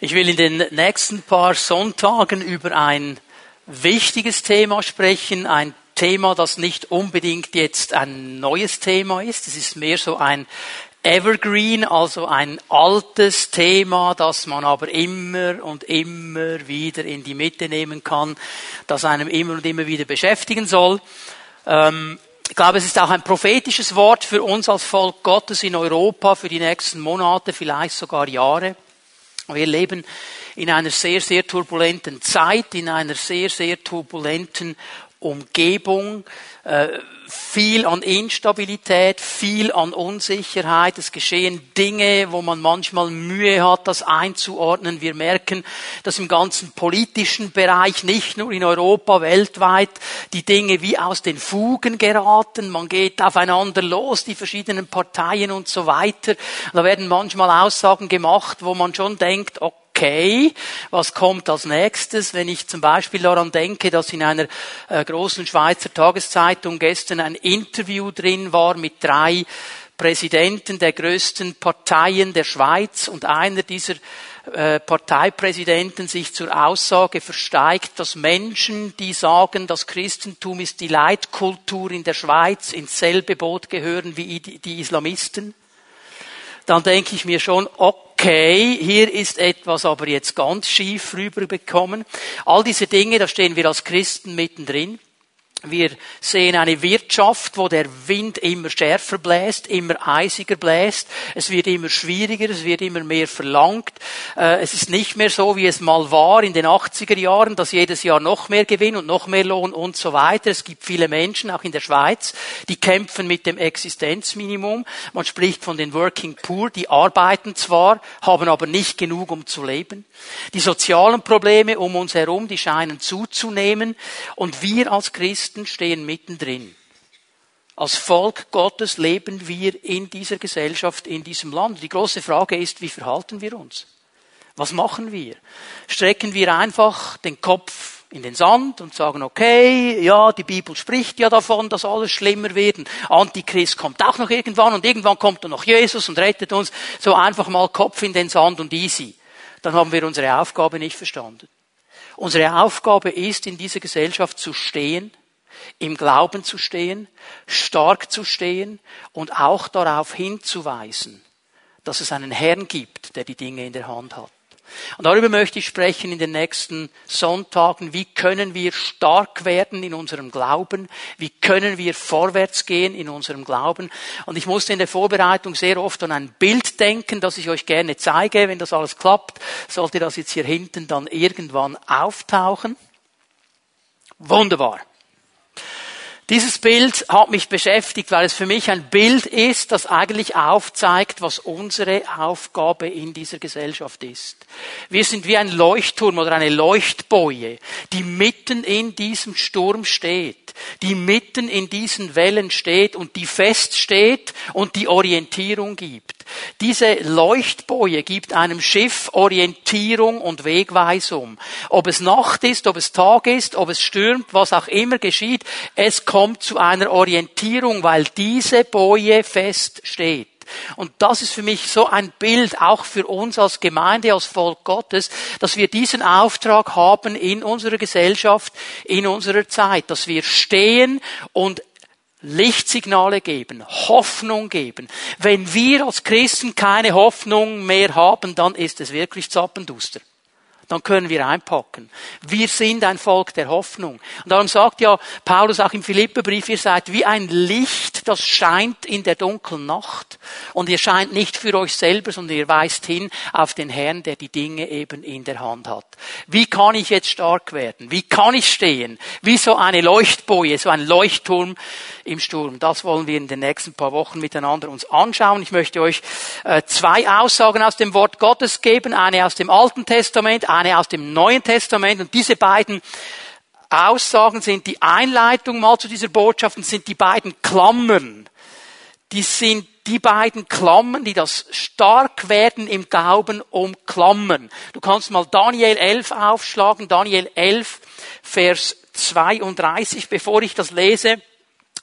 Ich will in den nächsten paar Sonntagen über ein wichtiges Thema sprechen, ein Thema, das nicht unbedingt jetzt ein neues Thema ist. Es ist mehr so ein Evergreen, also ein altes Thema, das man aber immer und immer wieder in die Mitte nehmen kann, das einem immer und immer wieder beschäftigen soll. Ähm, ich glaube, es ist auch ein prophetisches Wort für uns als Volk Gottes in Europa für die nächsten Monate, vielleicht sogar Jahre. Wir leben in einer sehr, sehr turbulenten Zeit, in einer sehr, sehr turbulenten Umgebung, äh, viel an Instabilität, viel an Unsicherheit. Es geschehen Dinge, wo man manchmal Mühe hat, das einzuordnen. Wir merken, dass im ganzen politischen Bereich, nicht nur in Europa, weltweit, die Dinge wie aus den Fugen geraten. Man geht aufeinander los, die verschiedenen Parteien und so weiter. Da werden manchmal Aussagen gemacht, wo man schon denkt, okay, okay, was kommt als nächstes, wenn ich zum Beispiel daran denke, dass in einer äh, großen Schweizer Tageszeitung gestern ein Interview drin war mit drei Präsidenten der größten Parteien der Schweiz und einer dieser äh, Parteipräsidenten sich zur Aussage versteigt, dass Menschen, die sagen, das Christentum ist die Leitkultur in der Schweiz, ins selbe Boot gehören wie die Islamisten, dann denke ich mir schon, okay, okay, hier ist etwas aber jetzt ganz schief rüberbekommen. All diese Dinge, da stehen wir als Christen mittendrin. Wir sehen eine Wirtschaft, wo der Wind immer schärfer bläst, immer eisiger bläst. Es wird immer schwieriger, es wird immer mehr verlangt. Äh, es ist nicht mehr so, wie es mal war in den 80er Jahren, dass jedes Jahr noch mehr Gewinn und noch mehr Lohn und so weiter. Es gibt viele Menschen, auch in der Schweiz, die kämpfen mit dem Existenzminimum. Man spricht von den Working Poor, die arbeiten zwar, haben aber nicht genug, um zu leben. Die sozialen Probleme um uns herum, die scheinen zuzunehmen. Und wir als Christen Christen stehen mittendrin. Als Volk Gottes leben wir in dieser Gesellschaft, in diesem Land. Die große Frage ist, wie verhalten wir uns? Was machen wir? Strecken wir einfach den Kopf in den Sand und sagen, okay, ja, die Bibel spricht ja davon, dass alles schlimmer wird. Und Antichrist kommt auch noch irgendwann und irgendwann kommt dann noch Jesus und rettet uns. So einfach mal Kopf in den Sand und easy. Dann haben wir unsere Aufgabe nicht verstanden. Unsere Aufgabe ist, in dieser Gesellschaft zu stehen, im Glauben zu stehen, stark zu stehen und auch darauf hinzuweisen, dass es einen Herrn gibt, der die Dinge in der Hand hat. Und darüber möchte ich sprechen in den nächsten Sonntagen. Wie können wir stark werden in unserem Glauben? Wie können wir vorwärts gehen in unserem Glauben? Und ich musste in der Vorbereitung sehr oft an ein Bild denken, das ich euch gerne zeige. Wenn das alles klappt, sollte das jetzt hier hinten dann irgendwann auftauchen. Wunderbar. Dieses Bild hat mich beschäftigt, weil es für mich ein Bild ist, das eigentlich aufzeigt, was unsere Aufgabe in dieser Gesellschaft ist. Wir sind wie ein Leuchtturm oder eine Leuchtboje, die mitten in diesem Sturm steht, die mitten in diesen Wellen steht und die feststeht und die Orientierung gibt. Diese Leuchtboje gibt einem Schiff Orientierung und Wegweisung. Ob es Nacht ist, ob es Tag ist, ob es stürmt, was auch immer geschieht, es kommt zu einer Orientierung, weil diese Boje fest steht. Und das ist für mich so ein Bild auch für uns als Gemeinde, als Volk Gottes, dass wir diesen Auftrag haben in unserer Gesellschaft, in unserer Zeit, dass wir stehen und Lichtsignale geben, Hoffnung geben. Wenn wir als Christen keine Hoffnung mehr haben, dann ist es wirklich zappenduster dann können wir einpacken. Wir sind ein Volk der Hoffnung. Und darum sagt ja Paulus auch im Philipperbrief, ihr seid wie ein Licht, das scheint in der dunklen Nacht. Und ihr scheint nicht für euch selber, sondern ihr weist hin auf den Herrn, der die Dinge eben in der Hand hat. Wie kann ich jetzt stark werden? Wie kann ich stehen? Wie so eine Leuchtboje, so ein Leuchtturm im Sturm. Das wollen wir in den nächsten paar Wochen miteinander uns anschauen. Ich möchte euch äh, zwei Aussagen aus dem Wort Gottes geben. Eine aus dem Alten Testament, eine aus dem Neuen Testament. Und diese beiden Aussagen sind die Einleitung mal zu dieser Botschaft und sind die beiden Klammern. Die sind die beiden Klammern, die das Starkwerden im Glauben umklammern. Du kannst mal Daniel 11 aufschlagen, Daniel 11, Vers 32, bevor ich das lese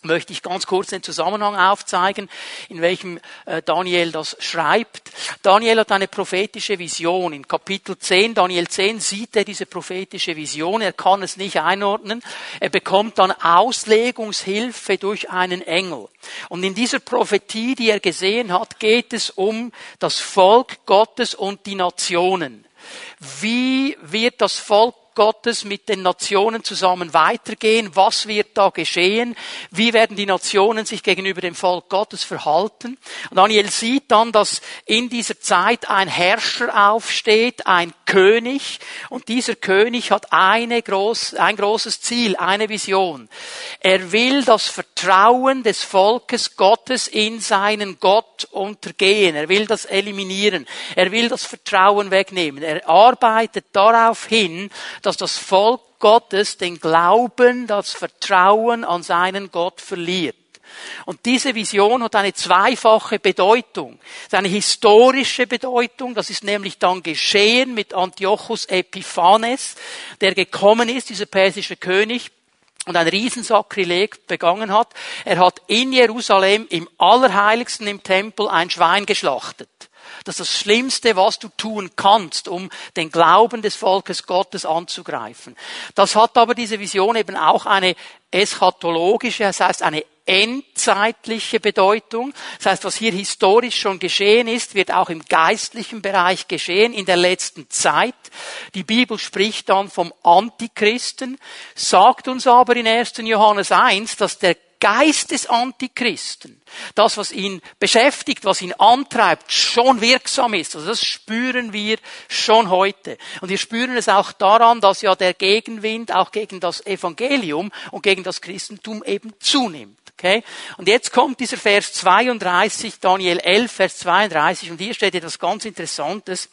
möchte ich ganz kurz den Zusammenhang aufzeigen, in welchem äh, Daniel das schreibt. Daniel hat eine prophetische Vision. In Kapitel 10, Daniel 10, sieht er diese prophetische Vision. Er kann es nicht einordnen. Er bekommt dann Auslegungshilfe durch einen Engel. Und in dieser Prophetie, die er gesehen hat, geht es um das Volk Gottes und die Nationen. Wie wird das Volk Gottes mit den Nationen zusammen weitergehen? Was wird da geschehen? Wie werden die Nationen sich gegenüber dem Volk Gottes verhalten? Und Daniel sieht dann, dass in dieser Zeit ein Herrscher aufsteht, ein König, und dieser König hat eine groß, ein großes Ziel, eine Vision. Er will das Vertrauen des Volkes Gottes in seinen Gott untergehen. Er will das eliminieren. Er will das Vertrauen wegnehmen. Er arbeitet darauf hin, dass das Volk Gottes den Glauben, das Vertrauen an seinen Gott verliert. Und diese Vision hat eine zweifache Bedeutung. Es ist eine historische Bedeutung, das ist nämlich dann geschehen mit Antiochus Epiphanes, der gekommen ist, dieser persische König, und ein Riesensakrileg begangen hat. Er hat in Jerusalem im Allerheiligsten im Tempel ein Schwein geschlachtet. Das ist das Schlimmste, was du tun kannst, um den Glauben des Volkes Gottes anzugreifen. Das hat aber diese Vision eben auch eine eschatologische, das heißt eine endzeitliche Bedeutung. Das heißt, was hier historisch schon geschehen ist, wird auch im geistlichen Bereich geschehen in der letzten Zeit. Die Bibel spricht dann vom Antichristen, sagt uns aber in 1. Johannes 1, dass der Geist des Antichristen, das, was ihn beschäftigt, was ihn antreibt, schon wirksam ist. Also das spüren wir schon heute. Und wir spüren es auch daran, dass ja der Gegenwind auch gegen das Evangelium und gegen das Christentum eben zunimmt. Okay? Und jetzt kommt dieser Vers 32, Daniel 11, Vers 32, und hier steht etwas ganz Interessantes.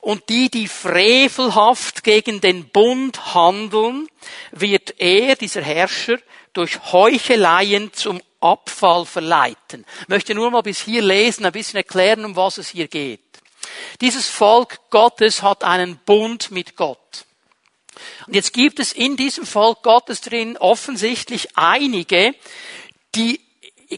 Und die, die frevelhaft gegen den Bund handeln, wird er, dieser Herrscher, durch Heucheleien zum Abfall verleiten. Ich möchte nur mal bis hier lesen, ein bisschen erklären, um was es hier geht. Dieses Volk Gottes hat einen Bund mit Gott. Und jetzt gibt es in diesem Volk Gottes drin offensichtlich einige, die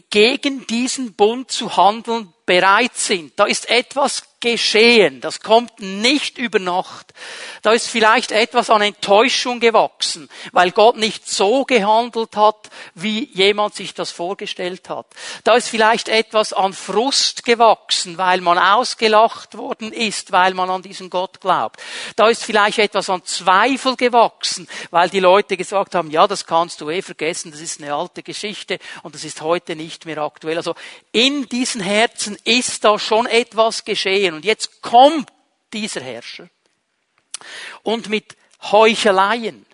gegen diesen Bund zu handeln bereit sind. Da ist etwas geschehen. Das kommt nicht über Nacht. Da ist vielleicht etwas an Enttäuschung gewachsen, weil Gott nicht so gehandelt hat, wie jemand sich das vorgestellt hat. Da ist vielleicht etwas an Frust gewachsen, weil man ausgelacht worden ist, weil man an diesen Gott glaubt. Da ist vielleicht etwas an Zweifel gewachsen, weil die Leute gesagt haben, ja, das kannst du eh vergessen, das ist eine alte Geschichte und das ist heute nicht mehr aktuell. Also in diesen Herzen ist da schon etwas geschehen. Und jetzt kommt dieser Herrscher und mit Heucheleien,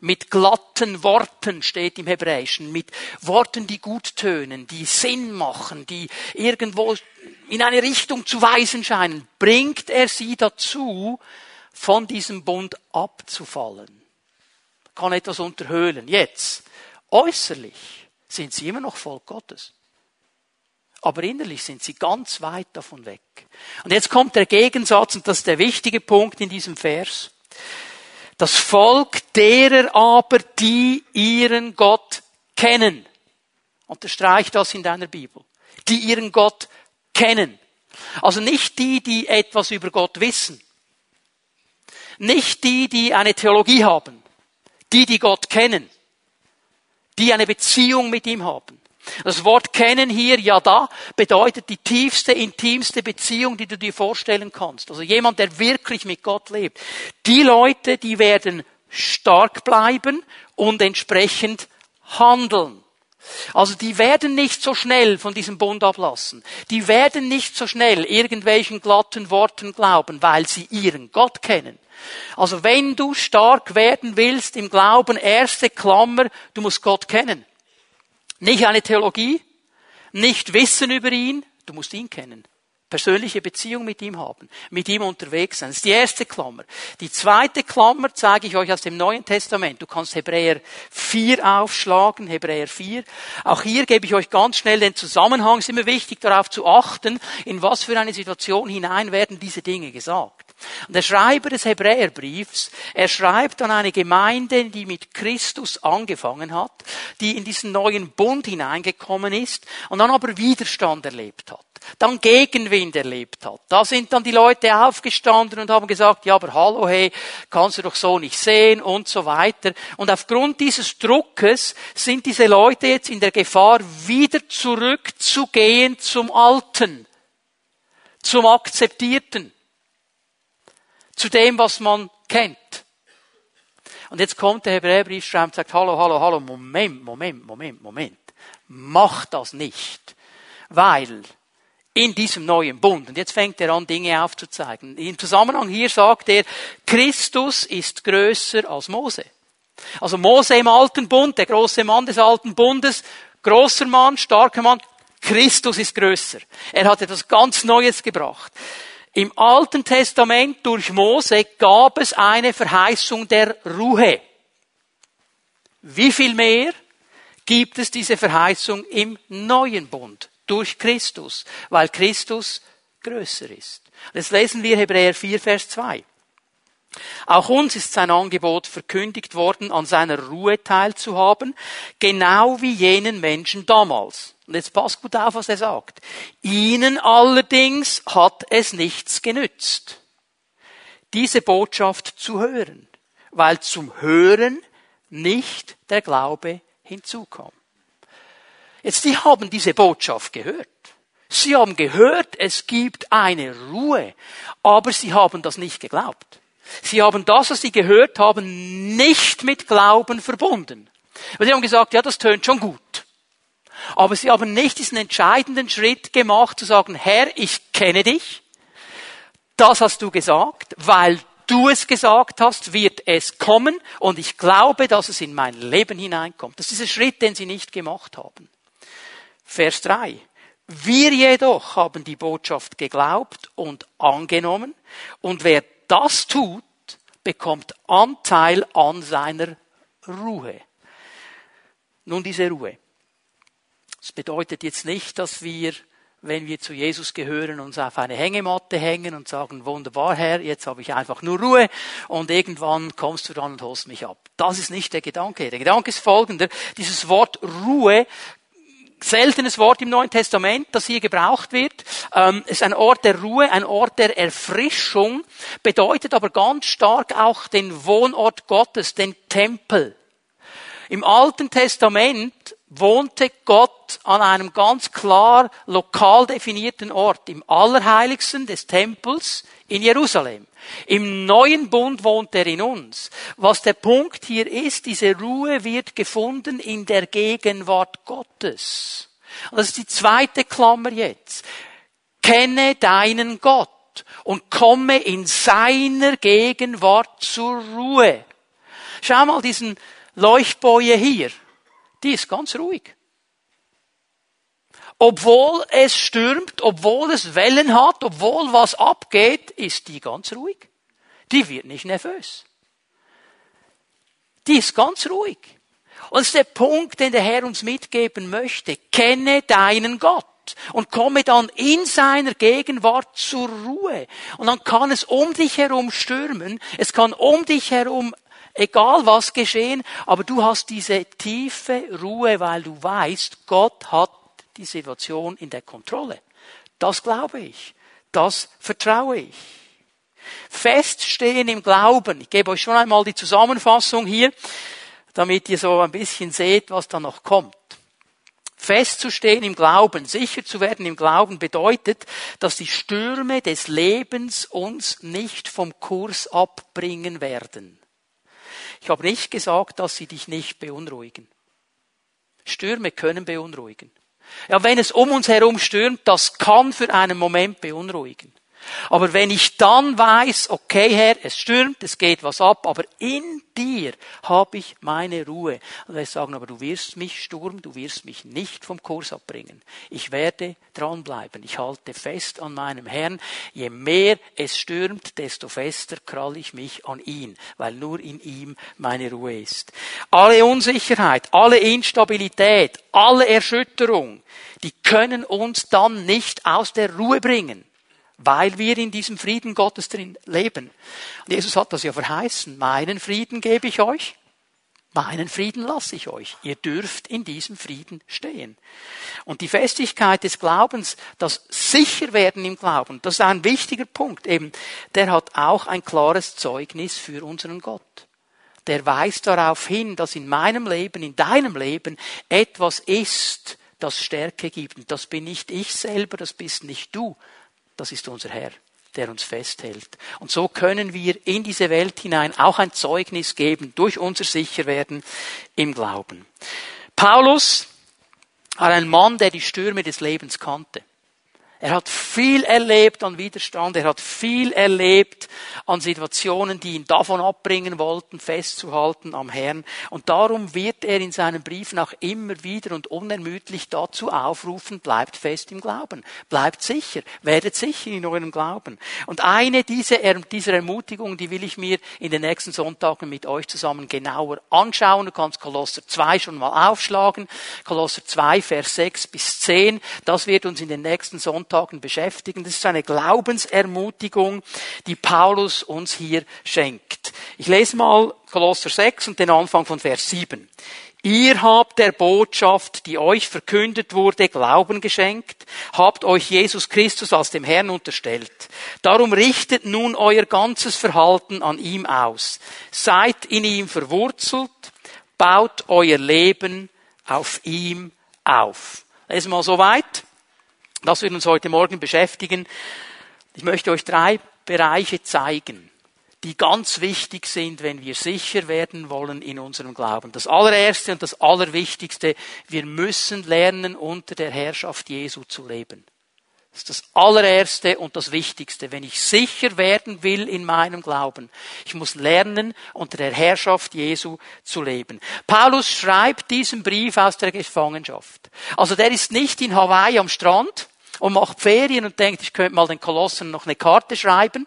mit glatten Worten steht im Hebräischen, mit Worten, die gut tönen, die Sinn machen, die irgendwo in eine Richtung zu weisen scheinen, bringt er sie dazu, von diesem Bund abzufallen. Kann etwas unterhöhlen. Jetzt, äußerlich sind sie immer noch Volk Gottes aber innerlich sind sie ganz weit davon weg. Und jetzt kommt der Gegensatz, und das ist der wichtige Punkt in diesem Vers. Das Volk derer aber, die ihren Gott kennen. Unterstreich das in deiner Bibel. Die ihren Gott kennen. Also nicht die, die etwas über Gott wissen. Nicht die, die eine Theologie haben. Die, die Gott kennen. Die eine Beziehung mit ihm haben. Das Wort kennen hier, ja da, bedeutet die tiefste, intimste Beziehung, die du dir vorstellen kannst. Also jemand, der wirklich mit Gott lebt. Die Leute, die werden stark bleiben und entsprechend handeln. Also die werden nicht so schnell von diesem Bund ablassen. Die werden nicht so schnell irgendwelchen glatten Worten glauben, weil sie ihren Gott kennen. Also wenn du stark werden willst im Glauben, erste Klammer, du musst Gott kennen. Nicht eine Theologie, nicht Wissen über ihn, du musst ihn kennen. Persönliche Beziehung mit ihm haben, mit ihm unterwegs sein. Das ist die erste Klammer. Die zweite Klammer zeige ich euch aus dem Neuen Testament. Du kannst Hebräer 4 aufschlagen, Hebräer 4. Auch hier gebe ich euch ganz schnell den Zusammenhang. Es ist immer wichtig darauf zu achten, in was für eine Situation hinein werden diese Dinge gesagt. Und der Schreiber des Hebräerbriefs, er schreibt an eine Gemeinde, die mit Christus angefangen hat, die in diesen neuen Bund hineingekommen ist und dann aber Widerstand erlebt hat, dann Gegenwind erlebt hat. Da sind dann die Leute aufgestanden und haben gesagt, ja, aber hallo, hey, kannst du doch so nicht sehen und so weiter. Und aufgrund dieses Druckes sind diese Leute jetzt in der Gefahr, wieder zurückzugehen zum Alten, zum Akzeptierten zu dem, was man kennt. Und jetzt kommt der Hebräerbriefschreiber und sagt, hallo, hallo, hallo, Moment, Moment, Moment, Moment. Mach das nicht. Weil in diesem neuen Bund, und jetzt fängt er an, Dinge aufzuzeigen. Im Zusammenhang hier sagt er, Christus ist größer als Mose. Also Mose im alten Bund, der große Mann des alten Bundes, großer Mann, starker Mann, Christus ist größer. Er hat etwas ganz Neues gebracht. Im Alten Testament durch Mose gab es eine Verheißung der Ruhe. Wie viel mehr gibt es diese Verheißung im neuen Bund durch Christus, weil Christus größer ist. Jetzt lesen wir Hebräer 4, Vers 2. Auch uns ist sein Angebot verkündigt worden, an seiner Ruhe teilzuhaben, genau wie jenen Menschen damals. Und jetzt passt gut auf, was er sagt. Ihnen allerdings hat es nichts genützt, diese Botschaft zu hören, weil zum Hören nicht der Glaube hinzukam. Jetzt, die haben diese Botschaft gehört. Sie haben gehört, es gibt eine Ruhe, aber sie haben das nicht geglaubt. Sie haben das, was sie gehört haben, nicht mit Glauben verbunden. Weil sie haben gesagt, ja, das tönt schon gut. Aber sie haben nicht diesen entscheidenden Schritt gemacht, zu sagen, Herr, ich kenne dich. Das hast du gesagt, weil du es gesagt hast, wird es kommen und ich glaube, dass es in mein Leben hineinkommt. Das ist der Schritt, den sie nicht gemacht haben. Vers 3. Wir jedoch haben die Botschaft geglaubt und angenommen und wer das tut, bekommt Anteil an seiner Ruhe. Nun diese Ruhe. Das bedeutet jetzt nicht, dass wir, wenn wir zu Jesus gehören, uns auf eine Hängematte hängen und sagen, wunderbar Herr, jetzt habe ich einfach nur Ruhe und irgendwann kommst du dann und holst mich ab. Das ist nicht der Gedanke. Der Gedanke ist folgender. Dieses Wort Ruhe seltenes Wort im Neuen Testament, das hier gebraucht wird. Ähm, ist ein Ort der Ruhe, ein Ort der Erfrischung, bedeutet aber ganz stark auch den Wohnort Gottes, den Tempel. Im Alten Testament wohnte Gott an einem ganz klar lokal definierten Ort, im Allerheiligsten des Tempels in Jerusalem. Im neuen Bund wohnt er in uns. Was der Punkt hier ist, diese Ruhe wird gefunden in der Gegenwart Gottes. Das ist die zweite Klammer jetzt. Kenne deinen Gott und komme in seiner Gegenwart zur Ruhe. Schau mal diesen Leuchtboje hier die ist ganz ruhig. Obwohl es stürmt, obwohl es Wellen hat, obwohl was abgeht, ist die ganz ruhig. Die wird nicht nervös. Die ist ganz ruhig. Und das ist der Punkt, den der Herr uns mitgeben möchte. Kenne deinen Gott und komme dann in seiner Gegenwart zur Ruhe. Und dann kann es um dich herum stürmen, es kann um dich herum egal was geschehen, aber du hast diese tiefe Ruhe, weil du weißt, Gott hat die Situation in der Kontrolle. Das glaube ich. Das vertraue ich. Feststehen im Glauben. Ich gebe euch schon einmal die Zusammenfassung hier, damit ihr so ein bisschen seht, was da noch kommt. Festzustehen im Glauben, sicher zu werden im Glauben bedeutet, dass die Stürme des Lebens uns nicht vom Kurs abbringen werden. Ich habe nicht gesagt, dass sie dich nicht beunruhigen. Stürme können beunruhigen. Ja, wenn es um uns herum stürmt, das kann für einen Moment beunruhigen. Aber wenn ich dann weiß, okay Herr, es stürmt, es geht was ab, aber in dir habe ich meine Ruhe. Und wir sagen, aber du wirst mich Sturm, du wirst mich nicht vom Kurs abbringen. Ich werde dranbleiben. Ich halte fest an meinem Herrn. Je mehr es stürmt, desto fester krall ich mich an ihn, weil nur in ihm meine Ruhe ist. Alle Unsicherheit, alle Instabilität, alle Erschütterung, die können uns dann nicht aus der Ruhe bringen weil wir in diesem Frieden Gottes drin leben. Und Jesus hat das ja verheißen. Meinen Frieden gebe ich euch. Meinen Frieden lasse ich euch. Ihr dürft in diesem Frieden stehen. Und die Festigkeit des Glaubens, das Sicherwerden im Glauben, das ist ein wichtiger Punkt. Eben, der hat auch ein klares Zeugnis für unseren Gott. Der weist darauf hin, dass in meinem Leben, in deinem Leben etwas ist, das Stärke gibt. Und das bin nicht ich selber, das bist nicht du, das ist unser Herr, der uns festhält. Und so können wir in diese Welt hinein auch ein Zeugnis geben durch unser Sicherwerden im Glauben. Paulus war ein Mann, der die Stürme des Lebens kannte. Er hat viel erlebt an Widerstand, er hat viel erlebt an Situationen, die ihn davon abbringen wollten, festzuhalten am Herrn. Und darum wird er in seinen Briefen auch immer wieder und unermüdlich dazu aufrufen, bleibt fest im Glauben, bleibt sicher, werdet sicher in eurem Glauben. Und eine dieser, dieser Ermutigungen, die will ich mir in den nächsten Sonntagen mit euch zusammen genauer anschauen. Du kannst Kolosser 2 schon mal aufschlagen. Kolosser 2, Vers 6 bis 10. Das wird uns in den nächsten Sonntagen Sonntagen beschäftigen. Das ist eine Glaubensermutigung, die Paulus uns hier schenkt. Ich lese mal Kolosser 6 und den Anfang von Vers 7. Ihr habt der Botschaft, die euch verkündet wurde, Glauben geschenkt, habt euch Jesus Christus als dem Herrn unterstellt. Darum richtet nun euer ganzes Verhalten an ihm aus. Seid in ihm verwurzelt, baut euer Leben auf ihm auf. Lesen wir mal so weit. Das wird uns heute Morgen beschäftigen. Ich möchte euch drei Bereiche zeigen, die ganz wichtig sind, wenn wir sicher werden wollen in unserem Glauben. Das allererste und das allerwichtigste, wir müssen lernen, unter der Herrschaft Jesu zu leben. Das ist das allererste und das wichtigste, wenn ich sicher werden will in meinem Glauben. Ich muss lernen, unter der Herrschaft Jesu zu leben. Paulus schreibt diesen Brief aus der Gefangenschaft. Also der ist nicht in Hawaii am Strand, und macht Ferien und denkt, ich könnte mal den Kolossen noch eine Karte schreiben.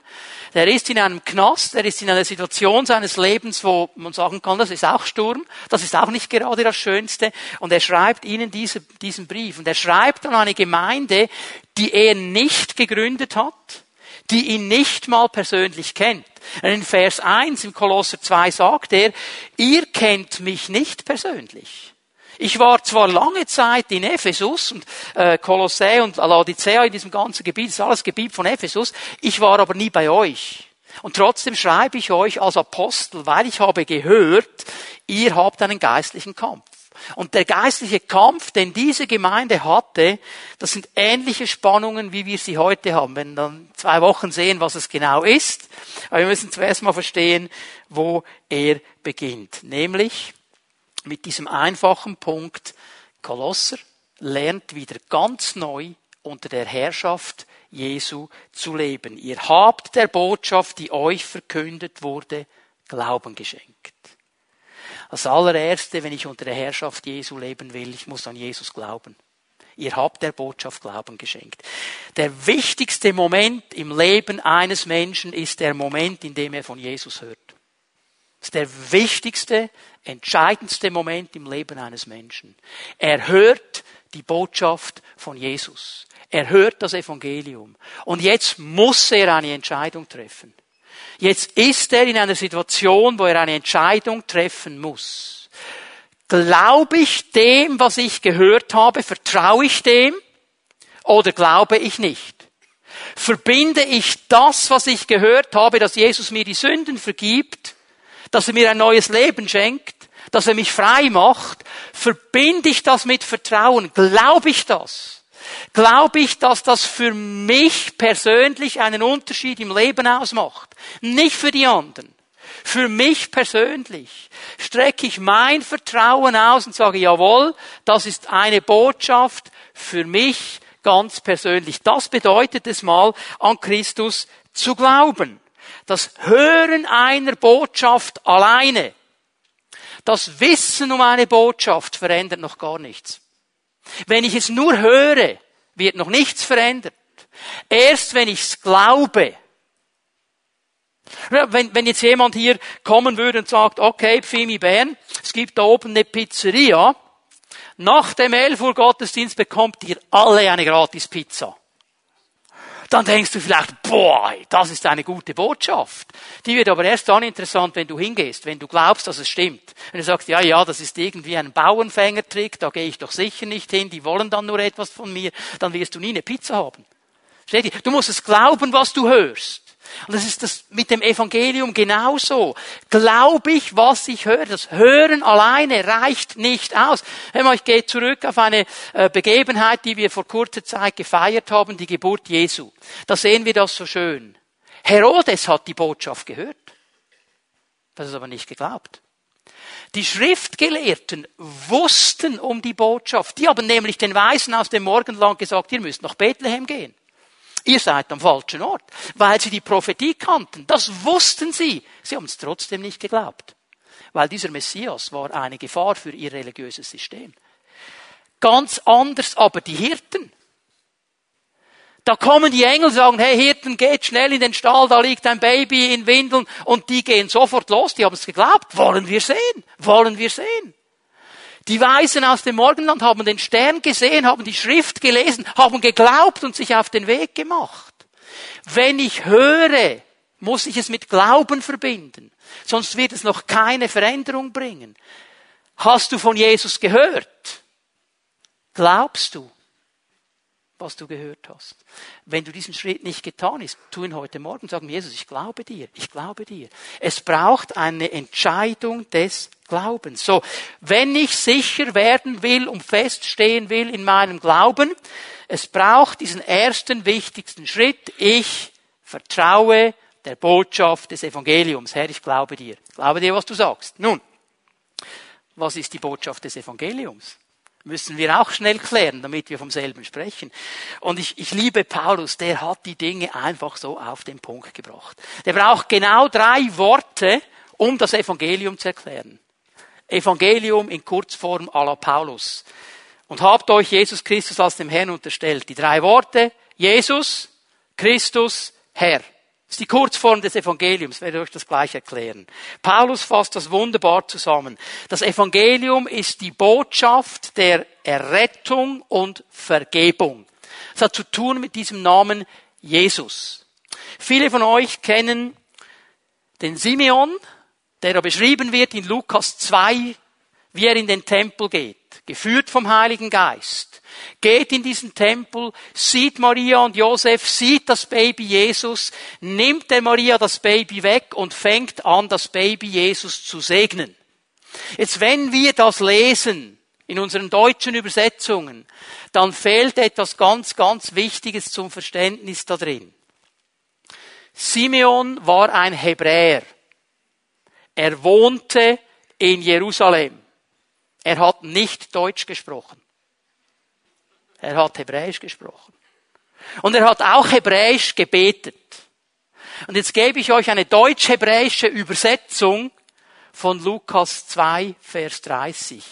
Der ist in einem Knast, er ist in einer Situation seines Lebens, wo man sagen kann, das ist auch Sturm, das ist auch nicht gerade das Schönste. Und er schreibt ihnen diese, diesen Brief. Und er schreibt an eine Gemeinde, die er nicht gegründet hat, die ihn nicht mal persönlich kennt. In Vers 1 im Kolosser 2 sagt er, ihr kennt mich nicht persönlich. Ich war zwar lange Zeit in Ephesus und äh, Kolossä und Laodicea in diesem ganzen Gebiet, das ist alles Gebiet von Ephesus, ich war aber nie bei euch. Und trotzdem schreibe ich euch als Apostel, weil ich habe gehört, ihr habt einen geistlichen Kampf. Und der geistliche Kampf, den diese Gemeinde hatte, das sind ähnliche Spannungen, wie wir sie heute haben. Wenn dann zwei Wochen sehen, was es genau ist. Aber wir müssen zuerst mal verstehen, wo er beginnt. Nämlich, mit diesem einfachen Punkt, Kolosser lernt wieder ganz neu unter der Herrschaft Jesu zu leben. Ihr habt der Botschaft, die euch verkündet wurde, Glauben geschenkt. Das allererste, wenn ich unter der Herrschaft Jesu leben will, ich muss an Jesus glauben. Ihr habt der Botschaft Glauben geschenkt. Der wichtigste Moment im Leben eines Menschen ist der Moment, in dem er von Jesus hört. Das ist der wichtigste, entscheidendste Moment im Leben eines Menschen. Er hört die Botschaft von Jesus. Er hört das Evangelium. Und jetzt muss er eine Entscheidung treffen. Jetzt ist er in einer Situation, wo er eine Entscheidung treffen muss. Glaube ich dem, was ich gehört habe? Vertraue ich dem? Oder glaube ich nicht? Verbinde ich das, was ich gehört habe, dass Jesus mir die Sünden vergibt, dass er mir ein neues Leben schenkt, dass er mich frei macht, verbinde ich das mit Vertrauen. Glaube ich das? Glaube ich, dass das für mich persönlich einen Unterschied im Leben ausmacht? Nicht für die anderen. Für mich persönlich strecke ich mein Vertrauen aus und sage, jawohl, das ist eine Botschaft für mich ganz persönlich. Das bedeutet es mal, an Christus zu glauben. Das Hören einer Botschaft alleine, das Wissen um eine Botschaft verändert noch gar nichts. Wenn ich es nur höre, wird noch nichts verändert. Erst wenn ich es glaube, wenn, wenn jetzt jemand hier kommen würde und sagt, okay, Pfimi Bern, es gibt da oben eine Pizzeria, nach dem 11 Uhr Gottesdienst bekommt ihr alle eine gratis Pizza dann denkst du vielleicht, boah, das ist eine gute Botschaft. Die wird aber erst dann interessant, wenn du hingehst, wenn du glaubst, dass es stimmt. Wenn du sagst, ja, ja, das ist irgendwie ein Bauernfängertrick, da gehe ich doch sicher nicht hin, die wollen dann nur etwas von mir, dann wirst du nie eine Pizza haben. Du musst es glauben, was du hörst. Und das ist das mit dem Evangelium genauso. Glaube ich, was ich höre. Das Hören alleine reicht nicht aus. Ich gehe zurück auf eine äh, Begebenheit, die wir vor kurzer Zeit gefeiert haben, die Geburt Jesu. Da sehen wir das so schön. Herodes hat die Botschaft gehört. Das ist aber nicht geglaubt. Die Schriftgelehrten wussten um die Botschaft. Die haben nämlich den Weisen aus dem Morgenland gesagt, ihr müsst nach Bethlehem gehen. Ihr seid am falschen Ort, weil sie die Prophetie kannten. Das wussten sie. Sie haben es trotzdem nicht geglaubt, weil dieser Messias war eine Gefahr für ihr religiöses System. Ganz anders aber die Hirten. Da kommen die Engel und sagen, hey Hirten, geht schnell in den Stall, da liegt ein Baby in Windeln und die gehen sofort los, die haben es geglaubt. Wollen wir sehen? Wollen wir sehen? Die Weisen aus dem Morgenland haben den Stern gesehen, haben die Schrift gelesen, haben geglaubt und sich auf den Weg gemacht. Wenn ich höre, muss ich es mit Glauben verbinden. Sonst wird es noch keine Veränderung bringen. Hast du von Jesus gehört? Glaubst du? was du gehört hast. Wenn du diesen Schritt nicht getan hast, tu ihn heute Morgen, sagen Jesus, ich glaube dir, ich glaube dir. Es braucht eine Entscheidung des Glaubens. So, wenn ich sicher werden will und feststehen will in meinem Glauben, es braucht diesen ersten wichtigsten Schritt. Ich vertraue der Botschaft des Evangeliums. Herr, ich glaube dir. Ich glaube dir, was du sagst. Nun, was ist die Botschaft des Evangeliums? müssen wir auch schnell klären, damit wir vom selben sprechen. Und ich, ich liebe Paulus, der hat die Dinge einfach so auf den Punkt gebracht. Der braucht genau drei Worte, um das Evangelium zu erklären. Evangelium in Kurzform à la Paulus. Und habt euch Jesus Christus als dem Herrn unterstellt. Die drei Worte, Jesus, Christus, Herr ist die Kurzform des Evangeliums, werde ich euch das gleich erklären. Paulus fasst das wunderbar zusammen. Das Evangelium ist die Botschaft der Errettung und Vergebung. Es hat zu tun mit diesem Namen Jesus. Viele von euch kennen den Simeon, der da beschrieben wird in Lukas 2, wie er in den Tempel geht, geführt vom Heiligen Geist geht in diesen Tempel, sieht Maria und Josef, sieht das Baby Jesus, nimmt der Maria das Baby weg und fängt an, das Baby Jesus zu segnen. Jetzt, wenn wir das lesen, in unseren deutschen Übersetzungen, dann fehlt etwas ganz, ganz Wichtiges zum Verständnis da drin. Simeon war ein Hebräer. Er wohnte in Jerusalem. Er hat nicht Deutsch gesprochen. Er hat Hebräisch gesprochen. Und er hat auch Hebräisch gebetet. Und jetzt gebe ich euch eine deutsch-hebräische Übersetzung von Lukas 2, Vers 30.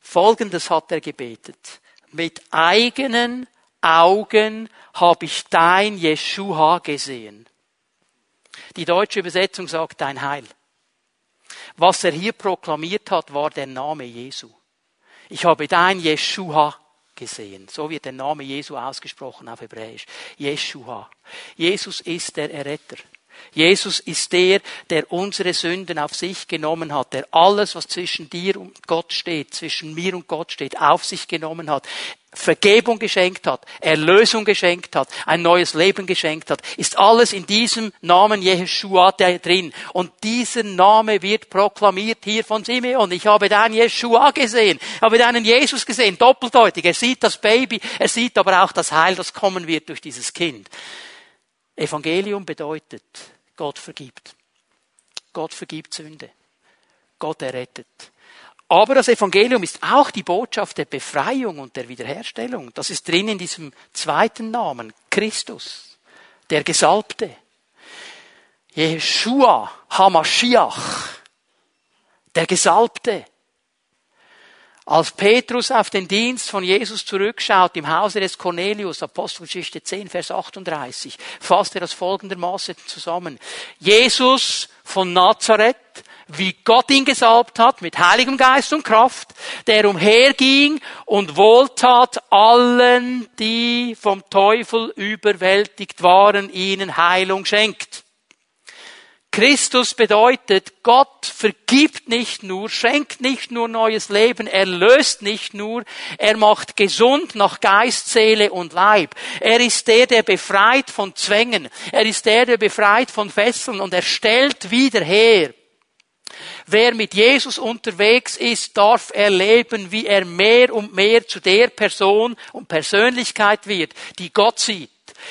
Folgendes hat er gebetet. Mit eigenen Augen habe ich dein Jeshua gesehen. Die deutsche Übersetzung sagt dein Heil. Was er hier proklamiert hat, war der Name Jesu. Ich habe dein Jeshua gesehen. So wird der Name Jesu ausgesprochen auf Hebräisch. Jeshua. Jesus ist der Erretter. Jesus ist der, der unsere Sünden auf sich genommen hat, der alles, was zwischen dir und Gott steht, zwischen mir und Gott steht, auf sich genommen hat. Vergebung geschenkt hat, Erlösung geschenkt hat, ein neues Leben geschenkt hat, ist alles in diesem Namen Jeshua drin. Und dieser Name wird proklamiert hier von Simeon. Ich habe deinen Jeshua gesehen, habe deinen Jesus gesehen, doppeldeutig. Er sieht das Baby, er sieht aber auch das Heil, das kommen wird durch dieses Kind. Evangelium bedeutet, Gott vergibt. Gott vergibt Sünde. Gott errettet. Aber das Evangelium ist auch die Botschaft der Befreiung und der Wiederherstellung. Das ist drin in diesem zweiten Namen, Christus, der Gesalbte. Jeshua Hamashiach, der Gesalbte. Als Petrus auf den Dienst von Jesus zurückschaut im Hause des Cornelius, Apostelgeschichte 10, Vers 38, fasst er das folgendermaßen zusammen. Jesus von Nazareth wie Gott ihn gesalbt hat, mit Heiligem Geist und Kraft, der umherging und wohltat allen, die vom Teufel überwältigt waren, ihnen Heilung schenkt. Christus bedeutet, Gott vergibt nicht nur, schenkt nicht nur neues Leben, er löst nicht nur, er macht gesund nach Geist, Seele und Leib. Er ist der, der befreit von Zwängen. Er ist der, der befreit von Fesseln und er stellt wieder her. Wer mit Jesus unterwegs ist, darf erleben, wie er mehr und mehr zu der Person und Persönlichkeit wird, die Gott sieht.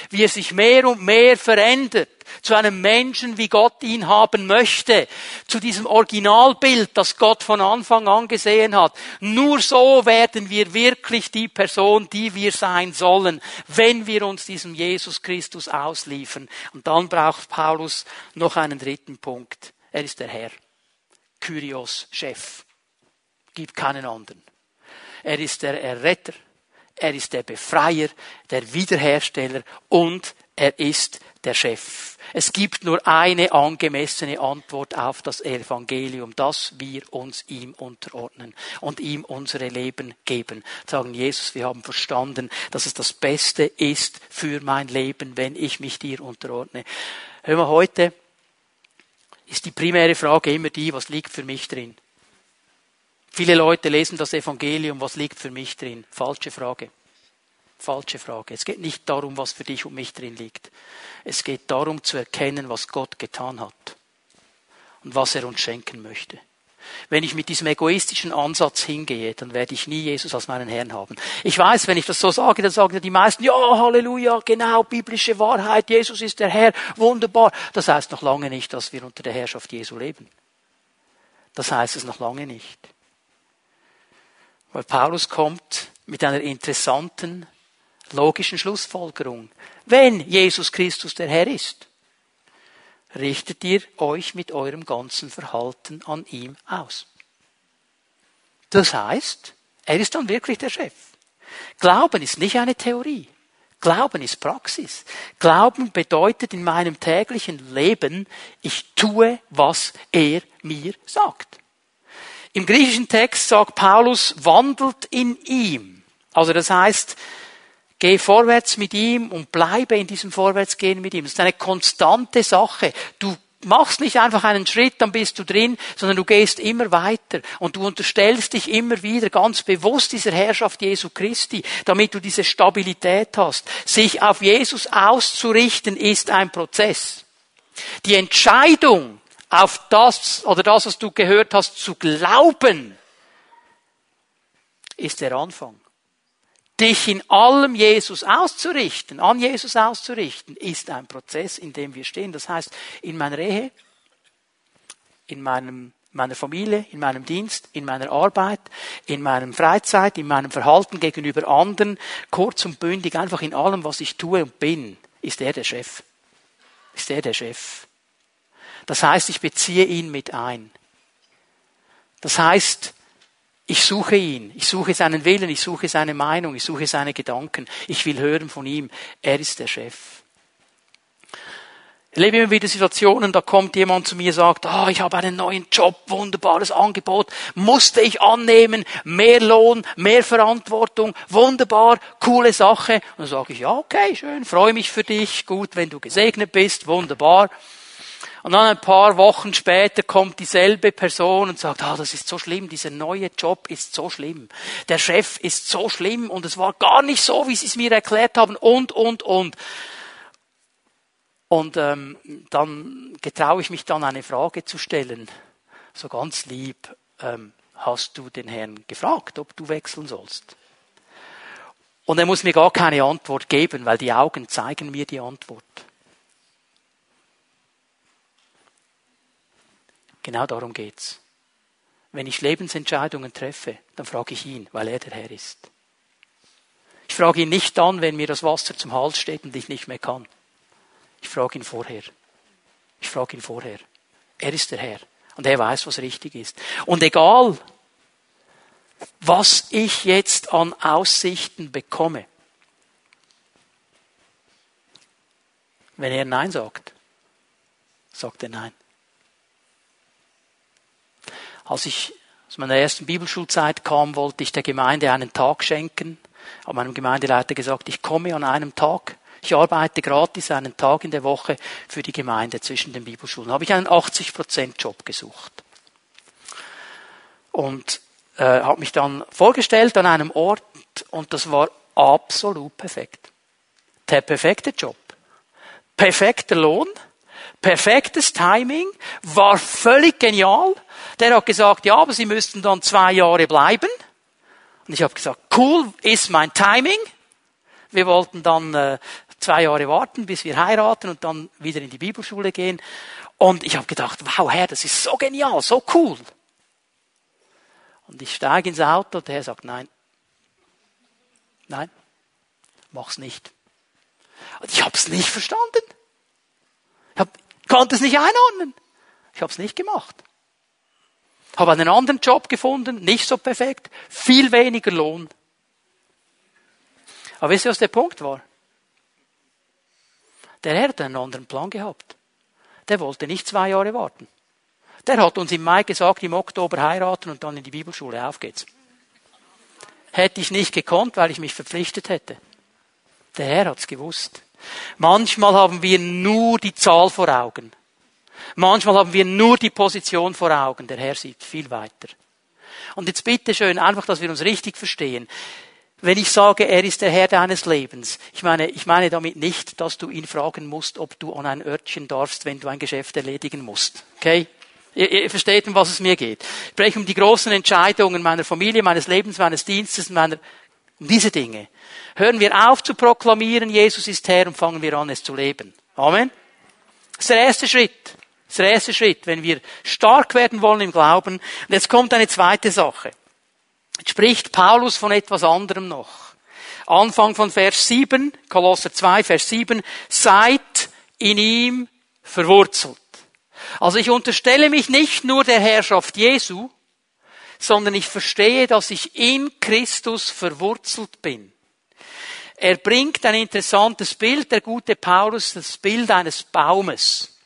Wie er sich mehr und mehr verändert zu einem Menschen, wie Gott ihn haben möchte, zu diesem Originalbild, das Gott von Anfang an gesehen hat. Nur so werden wir wirklich die Person, die wir sein sollen, wenn wir uns diesem Jesus Christus ausliefern. Und dann braucht Paulus noch einen dritten Punkt. Er ist der Herr. Kyrios, Chef. Gibt keinen anderen. Er ist der Erretter. Er ist der Befreier, der Wiederhersteller und er ist der Chef. Es gibt nur eine angemessene Antwort auf das Evangelium, dass wir uns ihm unterordnen und ihm unsere Leben geben. Sagen, Jesus, wir haben verstanden, dass es das Beste ist für mein Leben, wenn ich mich dir unterordne. Hör mal, heute ist die primäre Frage immer die, was liegt für mich drin? Viele Leute lesen das Evangelium, was liegt für mich drin? Falsche Frage. Falsche Frage. Es geht nicht darum, was für dich und mich drin liegt. Es geht darum zu erkennen, was Gott getan hat und was er uns schenken möchte. Wenn ich mit diesem egoistischen Ansatz hingehe, dann werde ich nie Jesus als meinen Herrn haben. Ich weiß, wenn ich das so sage, dann sagen die meisten, ja, Halleluja, genau, biblische Wahrheit, Jesus ist der Herr, wunderbar. Das heißt noch lange nicht, dass wir unter der Herrschaft Jesu leben. Das heißt es noch lange nicht. Weil Paulus kommt mit einer interessanten logischen Schlussfolgerung. Wenn Jesus Christus der Herr ist, richtet ihr euch mit eurem ganzen Verhalten an ihm aus. Das heißt, er ist dann wirklich der Chef. Glauben ist nicht eine Theorie. Glauben ist Praxis. Glauben bedeutet in meinem täglichen Leben, ich tue, was er mir sagt. Im griechischen Text sagt Paulus, wandelt in ihm. Also das heißt, Geh vorwärts mit ihm und bleibe in diesem Vorwärtsgehen mit ihm. Das ist eine konstante Sache. Du machst nicht einfach einen Schritt, dann bist du drin, sondern du gehst immer weiter und du unterstellst dich immer wieder ganz bewusst dieser Herrschaft Jesu Christi, damit du diese Stabilität hast. Sich auf Jesus auszurichten ist ein Prozess. Die Entscheidung auf das oder das, was du gehört hast, zu glauben, ist der Anfang dich in allem Jesus auszurichten, an Jesus auszurichten, ist ein Prozess, in dem wir stehen. Das heißt, in meiner Ehe, in meinem meiner Familie, in meinem Dienst, in meiner Arbeit, in meinem Freizeit, in meinem Verhalten gegenüber anderen, kurz und bündig, einfach in allem, was ich tue und bin, ist er der Chef. Ist er der Chef. Das heißt, ich beziehe ihn mit ein. Das heißt, ich suche ihn, ich suche seinen Willen, ich suche seine Meinung, ich suche seine Gedanken. Ich will hören von ihm. Er ist der Chef. Ich erlebe immer wieder Situationen, da kommt jemand zu mir und sagt, ah, oh, ich habe einen neuen Job, wunderbares Angebot, musste ich annehmen, mehr Lohn, mehr Verantwortung, wunderbar, coole Sache. Und dann sage ich, ja, okay, schön, freue mich für dich, gut, wenn du gesegnet bist, wunderbar. Und dann ein paar Wochen später kommt dieselbe Person und sagt, ah, das ist so schlimm, dieser neue Job ist so schlimm. Der Chef ist so schlimm und es war gar nicht so, wie sie es mir erklärt haben und, und, und. Und ähm, dann getraue ich mich dann eine Frage zu stellen, so ganz lieb, ähm, hast du den Herrn gefragt, ob du wechseln sollst? Und er muss mir gar keine Antwort geben, weil die Augen zeigen mir die Antwort. Genau darum geht's. Wenn ich Lebensentscheidungen treffe, dann frage ich ihn, weil er der Herr ist. Ich frage ihn nicht dann, wenn mir das Wasser zum Hals steht und ich nicht mehr kann. Ich frage ihn vorher. Ich frage ihn vorher. Er ist der Herr und er weiß, was richtig ist. Und egal, was ich jetzt an Aussichten bekomme, wenn er Nein sagt, sagt er Nein. Als ich aus meiner ersten Bibelschulzeit kam, wollte ich der Gemeinde einen Tag schenken. Habe meinem Gemeindeleiter gesagt, ich komme an einem Tag. Ich arbeite gratis einen Tag in der Woche für die Gemeinde zwischen den Bibelschulen. Habe ich einen 80%-Job gesucht. Und äh, habe mich dann vorgestellt an einem Ort und das war absolut perfekt. Der perfekte Job. Perfekter Lohn. Perfektes Timing. War völlig genial. Der hat gesagt, ja, aber Sie müssten dann zwei Jahre bleiben. Und ich habe gesagt, cool, ist mein Timing. Wir wollten dann äh, zwei Jahre warten, bis wir heiraten und dann wieder in die Bibelschule gehen. Und ich habe gedacht, wow, Herr, das ist so genial, so cool. Und ich steige ins Auto und der Herr sagt, nein, nein, mach's nicht. Und ich habe es nicht verstanden. Ich hab, konnte es nicht einordnen. Ich habe es nicht gemacht. Habe einen anderen Job gefunden, nicht so perfekt, viel weniger Lohn. Aber wisst ihr, was der Punkt war? Der Herr hat einen anderen Plan gehabt. Der wollte nicht zwei Jahre warten. Der hat uns im Mai gesagt, im Oktober heiraten und dann in die Bibelschule. Auf geht's. Hätte ich nicht gekonnt, weil ich mich verpflichtet hätte. Der Herr hat's gewusst. Manchmal haben wir nur die Zahl vor Augen. Manchmal haben wir nur die Position vor Augen. Der Herr sieht viel weiter. Und jetzt bitte schön, einfach, dass wir uns richtig verstehen. Wenn ich sage, er ist der Herr deines Lebens, ich meine, ich meine damit nicht, dass du ihn fragen musst, ob du an ein Örtchen darfst, wenn du ein Geschäft erledigen musst. Okay? Ihr, ihr versteht, um was es mir geht. Ich spreche um die großen Entscheidungen meiner Familie, meines Lebens, meines Dienstes, meiner, um diese Dinge. Hören wir auf zu proklamieren, Jesus ist Herr und fangen wir an, es zu leben. Amen. Das ist der erste Schritt. Das der erste Schritt, wenn wir stark werden wollen im Glauben. Und jetzt kommt eine zweite Sache spricht Paulus von etwas anderem noch. Anfang von Vers 7, Kolosser 2, Vers 7, seid in ihm verwurzelt. Also ich unterstelle mich nicht nur der Herrschaft Jesu, sondern ich verstehe, dass ich in Christus verwurzelt bin. Er bringt ein interessantes Bild, der gute Paulus, das Bild eines Baumes.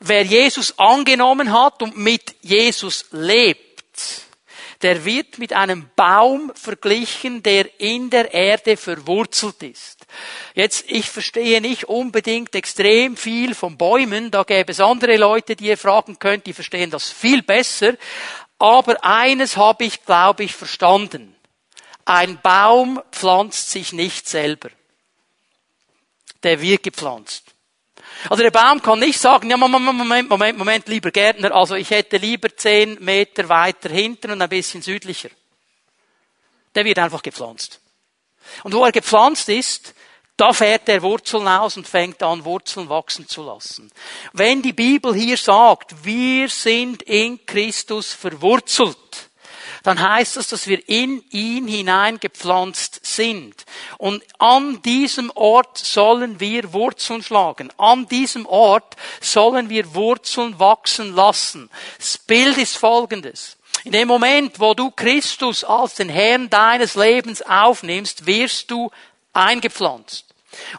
Wer Jesus angenommen hat und mit Jesus lebt, der wird mit einem Baum verglichen, der in der Erde verwurzelt ist. Jetzt, ich verstehe nicht unbedingt extrem viel von Bäumen, da gäbe es andere Leute, die ihr fragen könnt, die verstehen das viel besser. Aber eines habe ich, glaube ich, verstanden. Ein Baum pflanzt sich nicht selber. Der wird gepflanzt. Also der Baum kann nicht sagen, ja, Moment, Moment, Moment, lieber Gärtner, also ich hätte lieber zehn Meter weiter hinten und ein bisschen südlicher. Der wird einfach gepflanzt. Und wo er gepflanzt ist, da fährt er Wurzeln aus und fängt an, Wurzeln wachsen zu lassen. Wenn die Bibel hier sagt, wir sind in Christus verwurzelt, dann heißt das, dass wir in ihn hineingepflanzt sind. Und an diesem Ort sollen wir Wurzeln schlagen. An diesem Ort sollen wir Wurzeln wachsen lassen. Das Bild ist folgendes. In dem Moment, wo du Christus als den Herrn deines Lebens aufnimmst, wirst du eingepflanzt.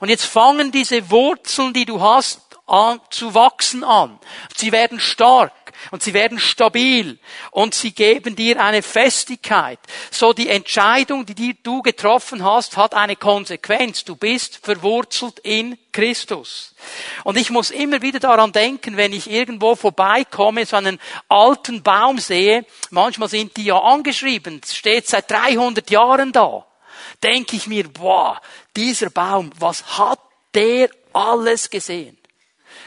Und jetzt fangen diese Wurzeln, die du hast, an, zu wachsen an. Sie werden stark und sie werden stabil und sie geben dir eine Festigkeit. So die Entscheidung, die du getroffen hast, hat eine Konsequenz. Du bist verwurzelt in Christus. Und ich muss immer wieder daran denken, wenn ich irgendwo vorbeikomme, so einen alten Baum sehe, manchmal sind die ja angeschrieben, steht seit 300 Jahren da, denke ich mir, boah, dieser Baum, was hat der alles gesehen?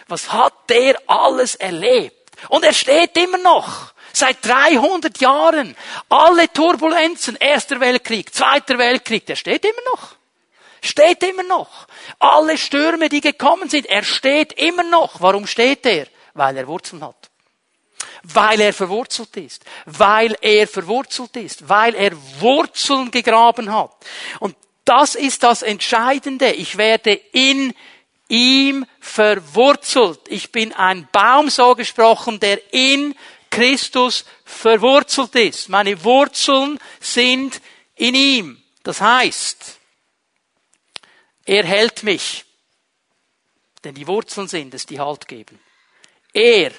Was hat der alles erlebt? Und er steht immer noch. Seit 300 Jahren. Alle Turbulenzen, Erster Weltkrieg, Zweiter Weltkrieg, der steht immer noch. Steht immer noch. Alle Stürme, die gekommen sind, er steht immer noch. Warum steht er? Weil er Wurzeln hat. Weil er verwurzelt ist. Weil er verwurzelt ist. Weil er Wurzeln gegraben hat. Und das ist das Entscheidende. Ich werde in ihm verwurzelt. Ich bin ein Baum, so gesprochen, der in Christus verwurzelt ist. Meine Wurzeln sind in ihm. Das heißt, er hält mich. Denn die Wurzeln sind es, die Halt geben. Er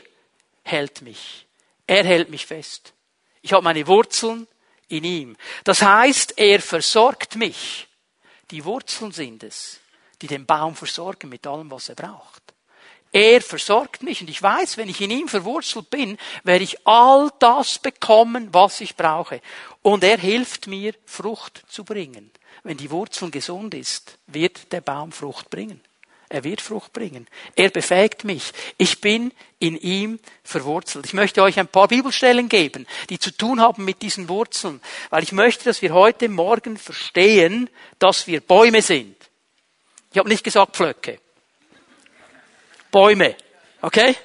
hält mich. Er hält mich fest. Ich habe meine Wurzeln in ihm. Das heißt, er versorgt mich. Die Wurzeln sind es, die den Baum versorgen mit allem, was er braucht. Er versorgt mich und ich weiß, wenn ich in ihm verwurzelt bin, werde ich all das bekommen, was ich brauche. Und er hilft mir, Frucht zu bringen. Wenn die Wurzel gesund ist, wird der Baum Frucht bringen. Er wird Frucht bringen. Er befähigt mich. Ich bin in ihm verwurzelt. Ich möchte euch ein paar Bibelstellen geben, die zu tun haben mit diesen Wurzeln, weil ich möchte, dass wir heute Morgen verstehen, dass wir Bäume sind. Ich habe nicht gesagt Pflöcke. Bäume. Okay?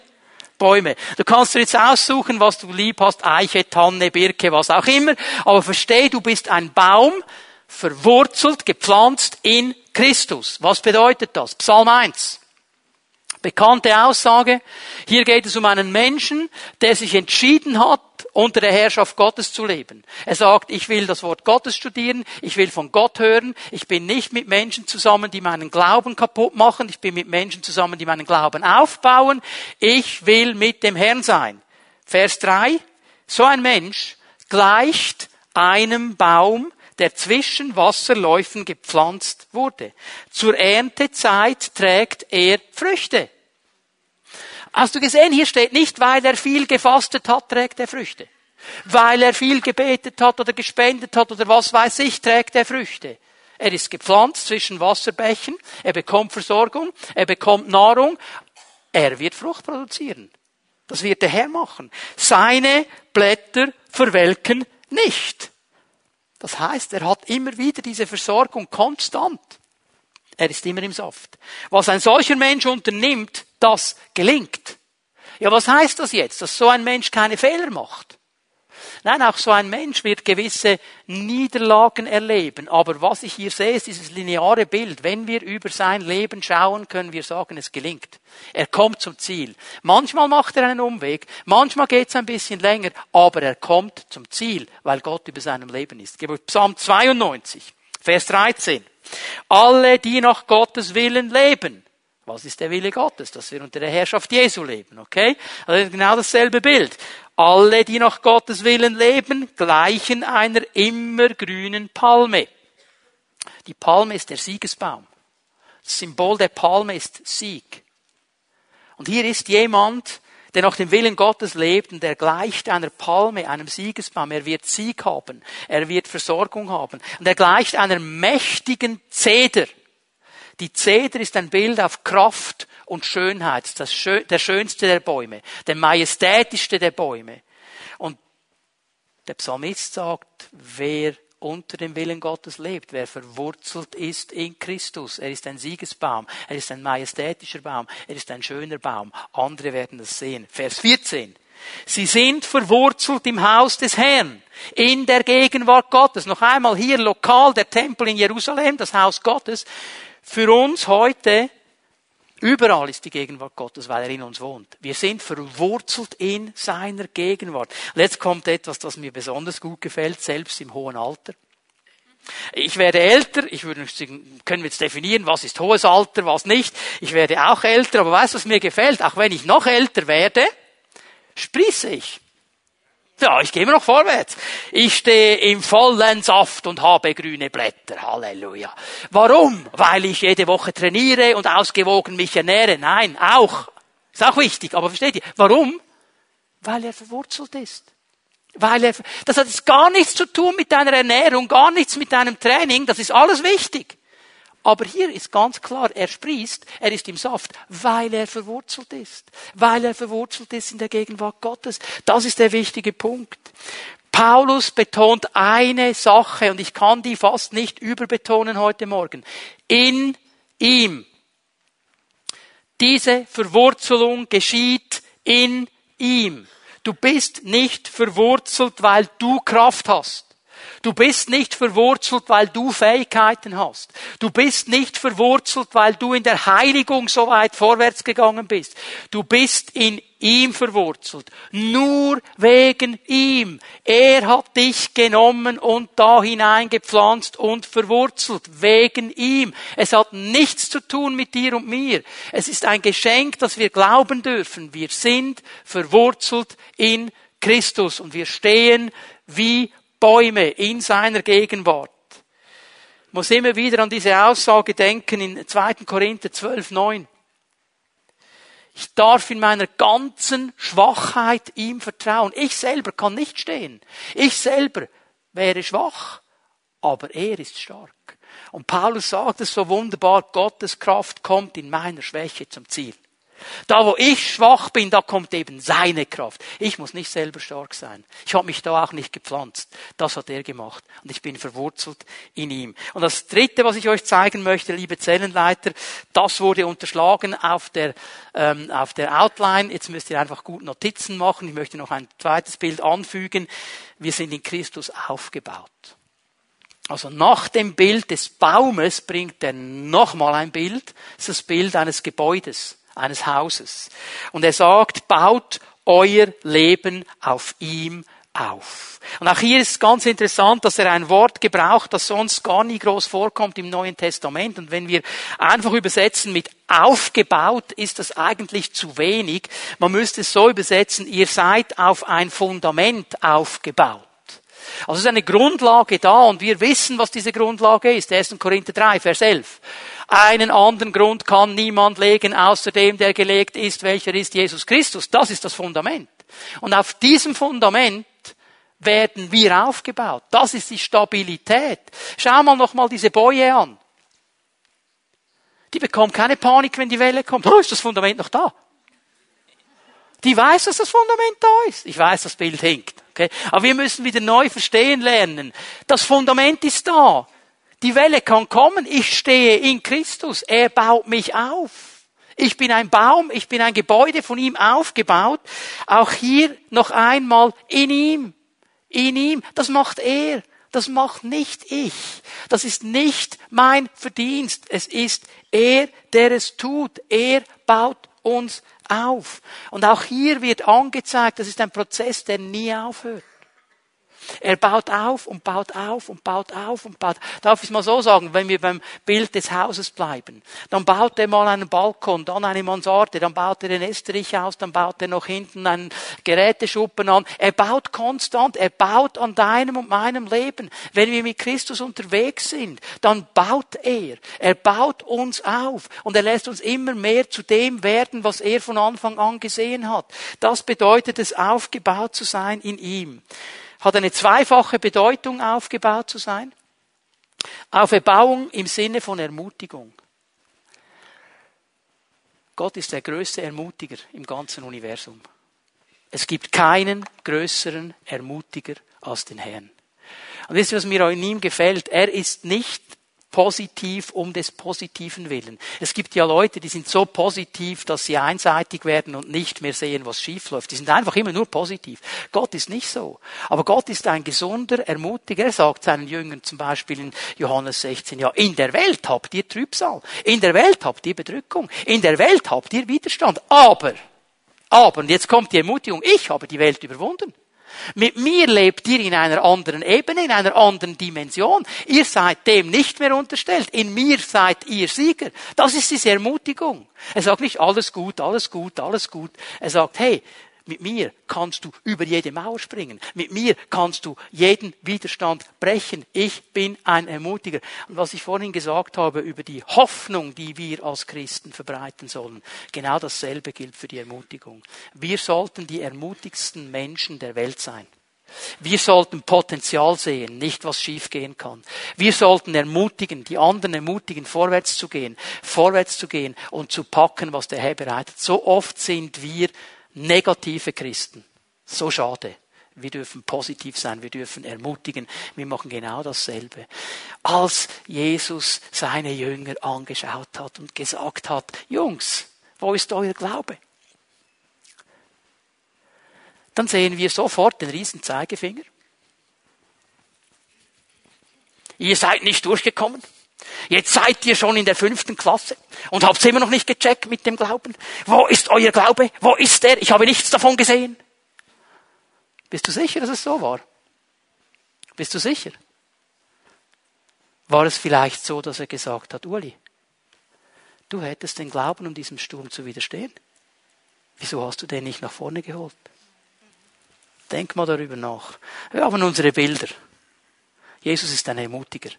Bäume. Du kannst dir jetzt aussuchen, was du lieb hast, Eiche, Tanne, Birke, was auch immer, aber versteh, du bist ein Baum, verwurzelt, gepflanzt in Christus. Was bedeutet das? Psalm 1. Bekannte Aussage. Hier geht es um einen Menschen, der sich entschieden hat, unter der Herrschaft Gottes zu leben. Er sagt, ich will das Wort Gottes studieren, ich will von Gott hören, ich bin nicht mit Menschen zusammen, die meinen Glauben kaputt machen, ich bin mit Menschen zusammen, die meinen Glauben aufbauen, ich will mit dem Herrn sein. Vers 3, so ein Mensch gleicht einem Baum, der zwischen Wasserläufen gepflanzt wurde. Zur Erntezeit trägt er Früchte. Hast du gesehen, hier steht nicht, weil er viel gefastet hat, trägt er Früchte. Weil er viel gebetet hat oder gespendet hat oder was weiß ich, trägt er Früchte. Er ist gepflanzt zwischen Wasserbächen, er bekommt Versorgung, er bekommt Nahrung, er wird Frucht produzieren. Das wird der Herr machen. Seine Blätter verwelken nicht. Das heißt, er hat immer wieder diese Versorgung konstant. Er ist immer im Saft. Was ein solcher Mensch unternimmt, das gelingt. Ja, was heißt das jetzt? Dass so ein Mensch keine Fehler macht? Nein, auch so ein Mensch wird gewisse Niederlagen erleben. Aber was ich hier sehe, ist dieses lineare Bild. Wenn wir über sein Leben schauen, können wir sagen, es gelingt. Er kommt zum Ziel. Manchmal macht er einen Umweg, manchmal geht es ein bisschen länger, aber er kommt zum Ziel, weil Gott über seinem Leben ist. Psalm 92, Vers 13. Alle, die nach Gottes Willen leben. Was ist der Wille Gottes? Dass wir unter der Herrschaft Jesu leben, okay? Also genau dasselbe Bild. Alle, die nach Gottes Willen leben, gleichen einer immergrünen Palme. Die Palme ist der Siegesbaum. Das Symbol der Palme ist Sieg. Und hier ist jemand, der nach dem Willen Gottes lebt und der gleicht einer Palme, einem Siegesbaum. Er wird Sieg haben. Er wird Versorgung haben. Und er gleicht einer mächtigen Zeder. Die Zeder ist ein Bild auf Kraft und Schönheit. Das Schö der schönste der Bäume. Der majestätischste der Bäume. Und der Psalmist sagt, wer unter dem Willen Gottes lebt, wer verwurzelt ist in Christus. Er ist ein Siegesbaum, er ist ein majestätischer Baum, er ist ein schöner Baum. Andere werden das sehen. Vers 14. Sie sind verwurzelt im Haus des Herrn, in der Gegenwart Gottes. Noch einmal hier lokal der Tempel in Jerusalem, das Haus Gottes. Für uns heute Überall ist die Gegenwart Gottes, weil er in uns wohnt. Wir sind verwurzelt in seiner Gegenwart. Und jetzt kommt etwas, das mir besonders gut gefällt, selbst im hohen Alter. Ich werde älter, ich würde können wir jetzt definieren, was ist hohes Alter, was nicht. Ich werde auch älter, aber weißt du, was mir gefällt? Auch wenn ich noch älter werde, sprieße ich. Ja, ich gehe immer noch vorwärts. Ich stehe im vollen Saft und habe grüne Blätter. Halleluja. Warum? Weil ich jede Woche trainiere und ausgewogen mich ernähre. Nein, auch. Ist auch wichtig. Aber versteht ihr? Warum? Weil er verwurzelt ist. Weil er, das hat jetzt gar nichts zu tun mit deiner Ernährung, gar nichts mit deinem Training. Das ist alles wichtig. Aber hier ist ganz klar, er sprießt, er ist im Saft, weil er verwurzelt ist. Weil er verwurzelt ist in der Gegenwart Gottes. Das ist der wichtige Punkt. Paulus betont eine Sache und ich kann die fast nicht überbetonen heute Morgen. In ihm. Diese Verwurzelung geschieht in ihm. Du bist nicht verwurzelt, weil du Kraft hast. Du bist nicht verwurzelt, weil du Fähigkeiten hast. Du bist nicht verwurzelt, weil du in der Heiligung so weit vorwärts gegangen bist. Du bist in ihm verwurzelt. Nur wegen ihm. Er hat dich genommen und da hineingepflanzt und verwurzelt. Wegen ihm. Es hat nichts zu tun mit dir und mir. Es ist ein Geschenk, das wir glauben dürfen. Wir sind verwurzelt in Christus und wir stehen wie Bäume in seiner Gegenwart. Ich muss immer wieder an diese Aussage denken in 2. Korinther 12, 9. Ich darf in meiner ganzen Schwachheit ihm vertrauen. Ich selber kann nicht stehen. Ich selber wäre schwach, aber er ist stark. Und Paulus sagt es so wunderbar, Gottes Kraft kommt in meiner Schwäche zum Ziel. Da, wo ich schwach bin, da kommt eben seine Kraft. Ich muss nicht selber stark sein. Ich habe mich da auch nicht gepflanzt. Das hat er gemacht. Und ich bin verwurzelt in ihm. Und das Dritte, was ich euch zeigen möchte, liebe Zellenleiter, das wurde unterschlagen auf der, ähm, auf der Outline. Jetzt müsst ihr einfach gut Notizen machen. Ich möchte noch ein zweites Bild anfügen. Wir sind in Christus aufgebaut. Also nach dem Bild des Baumes bringt er nochmal ein Bild. Das ist das Bild eines Gebäudes eines Hauses. Und er sagt, baut euer Leben auf ihm auf. Und auch hier ist es ganz interessant, dass er ein Wort gebraucht, das sonst gar nie groß vorkommt im Neuen Testament. Und wenn wir einfach übersetzen mit aufgebaut, ist das eigentlich zu wenig. Man müsste es so übersetzen, ihr seid auf ein Fundament aufgebaut. Also es ist eine Grundlage da und wir wissen, was diese Grundlage ist. 1. Korinther 3, Vers 11. Einen anderen Grund kann niemand legen, außer dem, der gelegt ist, welcher ist Jesus Christus. Das ist das Fundament. Und auf diesem Fundament werden wir aufgebaut. Das ist die Stabilität. Schau mal nochmal diese Boje an. Die bekommt keine Panik, wenn die Welle kommt. Oh, ist das Fundament noch da? Die weiß, dass das Fundament da ist. Ich weiß, das Bild hinkt. Okay? Aber wir müssen wieder neu verstehen lernen. Das Fundament ist da. Die Welle kann kommen. Ich stehe in Christus. Er baut mich auf. Ich bin ein Baum, ich bin ein Gebäude von ihm aufgebaut. Auch hier noch einmal in ihm. In ihm. Das macht er. Das macht nicht ich. Das ist nicht mein Verdienst. Es ist er, der es tut. Er baut uns auf. Und auch hier wird angezeigt, das ist ein Prozess, der nie aufhört. Er baut auf und baut auf und baut auf und baut. Darf ich mal so sagen, wenn wir beim Bild des Hauses bleiben, dann baut er mal einen Balkon, dann eine Mansarde, dann baut er den Estrich aus, dann baut er noch hinten einen Geräteschuppen an. Er baut konstant, er baut an deinem und meinem Leben. Wenn wir mit Christus unterwegs sind, dann baut er. Er baut uns auf und er lässt uns immer mehr zu dem werden, was er von Anfang an gesehen hat. Das bedeutet es, aufgebaut zu sein in ihm hat eine zweifache Bedeutung, aufgebaut zu sein. Auferbauung im Sinne von Ermutigung. Gott ist der größte Ermutiger im ganzen Universum. Es gibt keinen größeren Ermutiger als den Herrn. Und wisst ihr, was mir in ihm gefällt? Er ist nicht positiv um des positiven Willen. Es gibt ja Leute, die sind so positiv, dass sie einseitig werden und nicht mehr sehen, was schief läuft. Die sind einfach immer nur positiv. Gott ist nicht so. Aber Gott ist ein gesunder Ermutiger. Er sagt seinen Jüngern zum Beispiel in Johannes 16, ja, in der Welt habt ihr Trübsal. In der Welt habt ihr Bedrückung. In der Welt habt ihr Widerstand. Aber, aber, und jetzt kommt die Ermutigung, ich habe die Welt überwunden. Mit mir lebt ihr in einer anderen Ebene, in einer anderen Dimension. Ihr seid dem nicht mehr unterstellt. In mir seid ihr Sieger. Das ist diese Ermutigung. Er sagt nicht alles gut, alles gut, alles gut. Er sagt, hey, mit mir kannst du über jede Mauer springen. Mit mir kannst du jeden Widerstand brechen. Ich bin ein Ermutiger. Und was ich vorhin gesagt habe über die Hoffnung, die wir als Christen verbreiten sollen, genau dasselbe gilt für die Ermutigung. Wir sollten die ermutigsten Menschen der Welt sein. Wir sollten Potenzial sehen, nicht was schiefgehen kann. Wir sollten ermutigen, die anderen ermutigen, vorwärts zu gehen, vorwärts zu gehen und zu packen, was der Herr bereitet. So oft sind wir negative Christen. So schade. Wir dürfen positiv sein, wir dürfen ermutigen. Wir machen genau dasselbe. Als Jesus seine Jünger angeschaut hat und gesagt hat, Jungs, wo ist euer Glaube? Dann sehen wir sofort den riesen Zeigefinger. Ihr seid nicht durchgekommen. Jetzt seid ihr schon in der fünften Klasse und habt immer noch nicht gecheckt mit dem Glauben. Wo ist euer Glaube? Wo ist er? Ich habe nichts davon gesehen. Bist du sicher, dass es so war? Bist du sicher? War es vielleicht so, dass er gesagt hat, Uli, du hättest den Glauben, um diesem Sturm zu widerstehen? Wieso hast du den nicht nach vorne geholt? Denk mal darüber nach. Wir haben unsere Bilder. Jesus ist ein Ermutiger.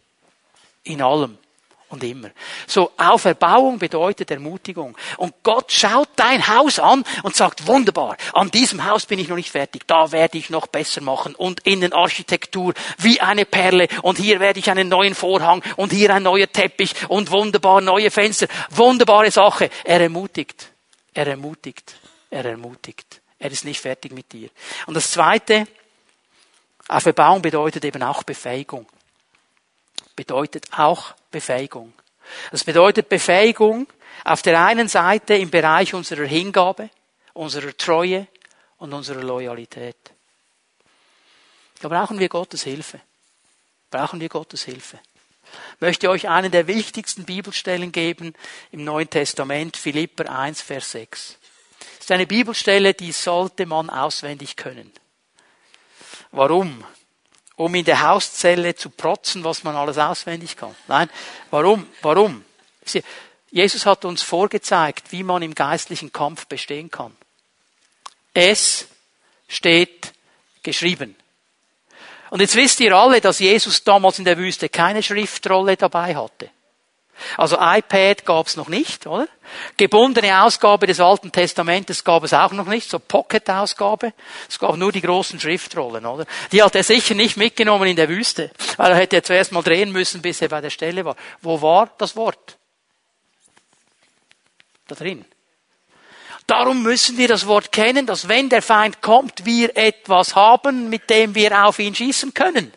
In allem und immer. So, Auferbauung bedeutet Ermutigung. Und Gott schaut dein Haus an und sagt, wunderbar, an diesem Haus bin ich noch nicht fertig, da werde ich noch besser machen und Innenarchitektur wie eine Perle und hier werde ich einen neuen Vorhang und hier ein neuer Teppich und wunderbar neue Fenster. Wunderbare Sache. Er ermutigt. Er ermutigt. Er ermutigt. Er ist nicht fertig mit dir. Und das zweite, Auferbauung bedeutet eben auch Befähigung bedeutet auch Befähigung. Das bedeutet Befähigung auf der einen Seite im Bereich unserer Hingabe, unserer Treue und unserer Loyalität. Da brauchen wir Gottes Hilfe. Brauchen wir Gottes Hilfe. Ich möchte euch einen der wichtigsten Bibelstellen geben im Neuen Testament, Philipper 1, Vers 6. Das ist eine Bibelstelle, die sollte man auswendig können. Warum? Um in der Hauszelle zu protzen, was man alles auswendig kann. Nein, warum? Warum? Jesus hat uns vorgezeigt, wie man im geistlichen Kampf bestehen kann. Es steht geschrieben. Und jetzt wisst ihr alle, dass Jesus damals in der Wüste keine Schriftrolle dabei hatte. Also iPad gab es noch nicht, oder? Gebundene Ausgabe des Alten Testamentes gab es auch noch nicht, so Pocket-Ausgabe. Es gab nur die großen Schriftrollen, oder? Die hat er sicher nicht mitgenommen in der Wüste, weil er hätte zuerst mal drehen müssen, bis er bei der Stelle war. Wo war das Wort? Da drin. Darum müssen wir das Wort kennen, dass wenn der Feind kommt, wir etwas haben, mit dem wir auf ihn schießen können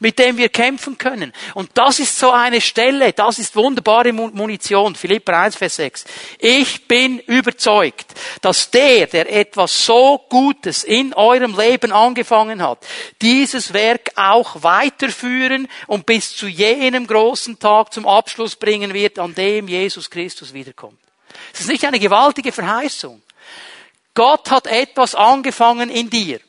mit dem wir kämpfen können. Und das ist so eine Stelle, das ist wunderbare Munition. Philipper 1, Vers 6. Ich bin überzeugt, dass der, der etwas so Gutes in eurem Leben angefangen hat, dieses Werk auch weiterführen und bis zu jenem großen Tag zum Abschluss bringen wird, an dem Jesus Christus wiederkommt. Es ist nicht eine gewaltige Verheißung. Gott hat etwas angefangen in dir.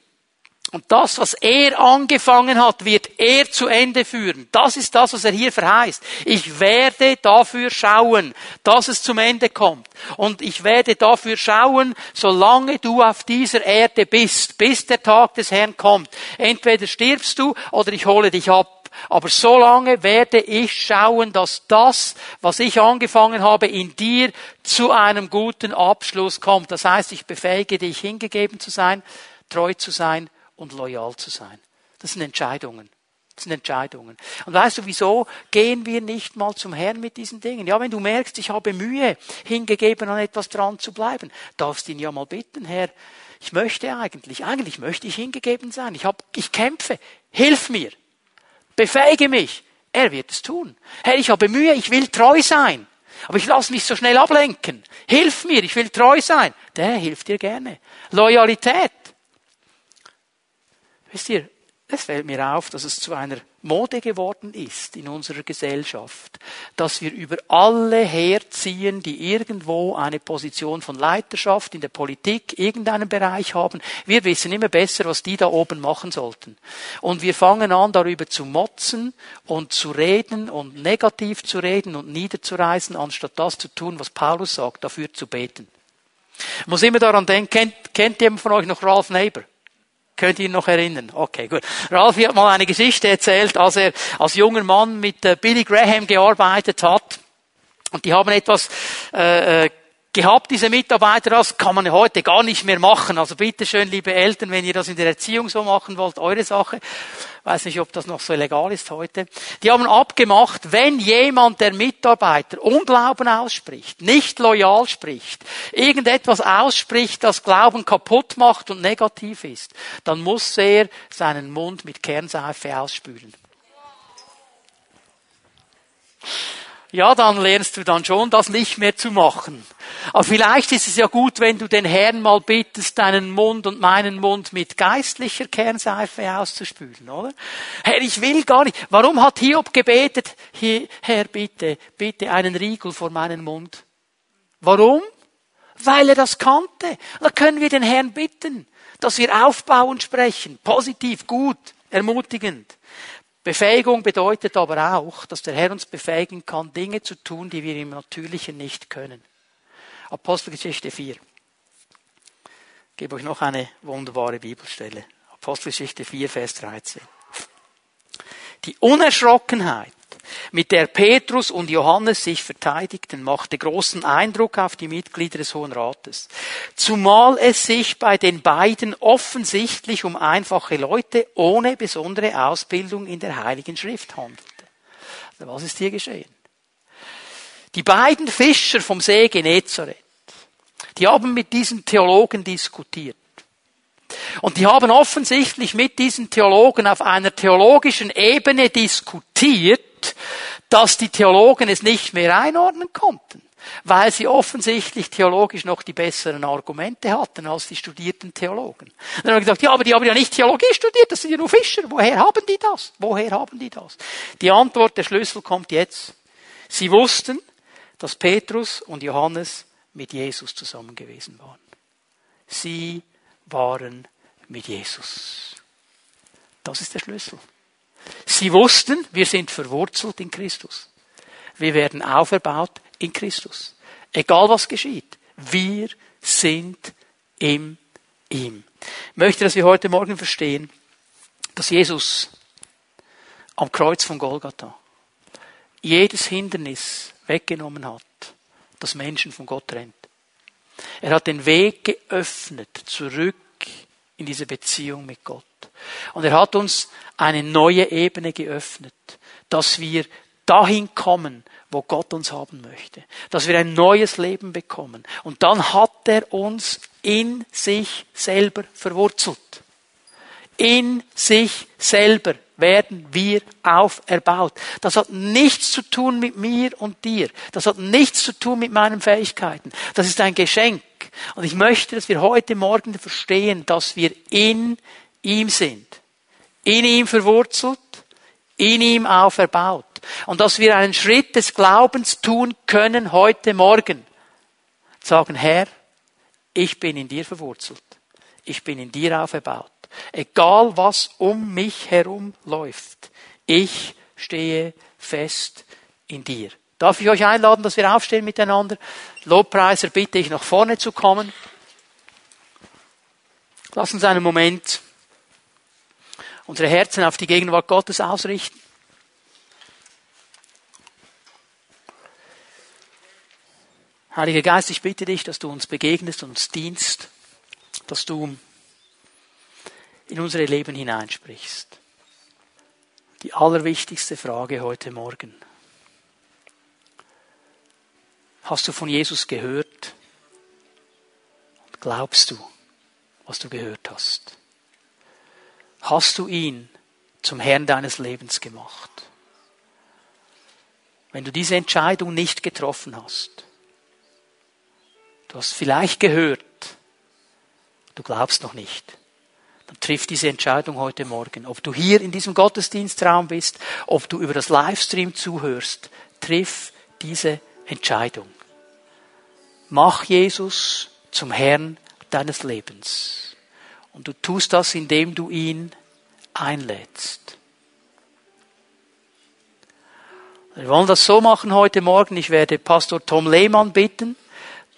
Und das, was er angefangen hat, wird er zu Ende führen. Das ist das, was er hier verheißt. Ich werde dafür schauen, dass es zum Ende kommt. Und ich werde dafür schauen, solange du auf dieser Erde bist, bis der Tag des Herrn kommt. Entweder stirbst du oder ich hole dich ab. Aber solange werde ich schauen, dass das, was ich angefangen habe, in dir zu einem guten Abschluss kommt. Das heißt, ich befähige dich, hingegeben zu sein, treu zu sein und loyal zu sein. Das sind Entscheidungen. Das sind Entscheidungen. Und weißt du, wieso gehen wir nicht mal zum Herrn mit diesen Dingen? Ja, wenn du merkst, ich habe Mühe, hingegeben an etwas dran zu bleiben, darfst du ihn ja mal bitten, Herr, ich möchte eigentlich, eigentlich möchte ich hingegeben sein. Ich, hab, ich kämpfe. Hilf mir. Befähige mich. Er wird es tun. Herr, ich habe Mühe, ich will treu sein. Aber ich lasse mich so schnell ablenken. Hilf mir, ich will treu sein. Der hilft dir gerne. Loyalität. Wisst ihr, es fällt mir auf, dass es zu einer Mode geworden ist in unserer Gesellschaft, dass wir über alle herziehen, die irgendwo eine Position von Leiterschaft in der Politik, irgendeinen Bereich haben. Wir wissen immer besser, was die da oben machen sollten. Und wir fangen an, darüber zu motzen und zu reden und negativ zu reden und niederzureißen, anstatt das zu tun, was Paulus sagt, dafür zu beten. Ich muss immer daran denken, kennt, kennt jemand von euch noch Ralph Neighbor? Könnt ihr ihn noch erinnern? Okay, gut. Ralf hat mal eine Geschichte erzählt, als er als junger Mann mit äh, Billy Graham gearbeitet hat. Und die haben etwas äh, äh gehabt, diese Mitarbeiter, das kann man heute gar nicht mehr machen. Also bitteschön, liebe Eltern, wenn ihr das in der Erziehung so machen wollt, eure Sache. Weiß nicht, ob das noch so legal ist heute. Die haben abgemacht, wenn jemand der Mitarbeiter Unglauben ausspricht, nicht loyal spricht, irgendetwas ausspricht, das Glauben kaputt macht und negativ ist, dann muss er seinen Mund mit Kernseife ausspülen ja, dann lernst du dann schon, das nicht mehr zu machen. Aber vielleicht ist es ja gut, wenn du den Herrn mal bittest, deinen Mund und meinen Mund mit geistlicher Kernseife auszuspülen, oder? Herr, ich will gar nicht. Warum hat Hiob gebetet? Herr, bitte, bitte einen Riegel vor meinen Mund. Warum? Weil er das kannte. Da können wir den Herrn bitten, dass wir aufbauend sprechen, positiv, gut, ermutigend. Befähigung bedeutet aber auch, dass der Herr uns befähigen kann, Dinge zu tun, die wir im Natürlichen nicht können. Apostelgeschichte 4. Ich gebe euch noch eine wunderbare Bibelstelle. Apostelgeschichte 4, Vers 13. Die Unerschrockenheit, mit der Petrus und Johannes sich verteidigten, machte großen Eindruck auf die Mitglieder des Hohen Rates. Zumal es sich bei den beiden offensichtlich um einfache Leute ohne besondere Ausbildung in der Heiligen Schrift handelte. Also was ist hier geschehen? Die beiden Fischer vom See Genezareth, die haben mit diesen Theologen diskutiert. Und die haben offensichtlich mit diesen Theologen auf einer theologischen Ebene diskutiert, dass die Theologen es nicht mehr einordnen konnten, weil sie offensichtlich theologisch noch die besseren Argumente hatten als die studierten Theologen. Und dann haben wir gesagt, ja, aber die haben ja nicht Theologie studiert, das sind ja nur Fischer. Woher haben die das? Woher haben die das? Die Antwort, der Schlüssel kommt jetzt. Sie wussten, dass Petrus und Johannes mit Jesus zusammen gewesen waren. Sie waren mit Jesus. Das ist der Schlüssel. Sie wussten, wir sind verwurzelt in Christus. Wir werden auferbaut in Christus. Egal was geschieht. Wir sind im ihm. Ich möchte, dass wir heute Morgen verstehen, dass Jesus am Kreuz von Golgatha jedes Hindernis weggenommen hat, das Menschen von Gott trennt. Er hat den Weg geöffnet zurück in diese Beziehung mit Gott. Und er hat uns eine neue Ebene geöffnet, dass wir dahin kommen, wo Gott uns haben möchte. Dass wir ein neues Leben bekommen. Und dann hat er uns in sich selber verwurzelt. In sich selber werden wir auferbaut. Das hat nichts zu tun mit mir und dir. Das hat nichts zu tun mit meinen Fähigkeiten. Das ist ein Geschenk. Und ich möchte, dass wir heute Morgen verstehen, dass wir in ihm sind. In ihm verwurzelt, in ihm auferbaut. Und dass wir einen Schritt des Glaubens tun können heute Morgen. Sagen, Herr, ich bin in dir verwurzelt. Ich bin in dir auferbaut. Egal was um mich herum läuft, ich stehe fest in dir. Darf ich euch einladen, dass wir aufstehen miteinander? Lobpreiser bitte ich nach vorne zu kommen. Lass uns einen Moment unsere Herzen auf die Gegenwart Gottes ausrichten. Heiliger Geist, ich bitte dich, dass du uns begegnest und uns dienst, dass du in unsere Leben hineinsprichst. Die allerwichtigste Frage heute Morgen. Hast du von Jesus gehört? Glaubst du, was du gehört hast? Hast du ihn zum Herrn deines Lebens gemacht? Wenn du diese Entscheidung nicht getroffen hast, du hast vielleicht gehört, du glaubst noch nicht, dann triff diese Entscheidung heute Morgen. Ob du hier in diesem Gottesdienstraum bist, ob du über das Livestream zuhörst, triff diese Entscheidung. Mach Jesus zum Herrn deines Lebens. Und du tust das, indem du ihn einlädst. Wir wollen das so machen heute Morgen. Ich werde Pastor Tom Lehmann bitten,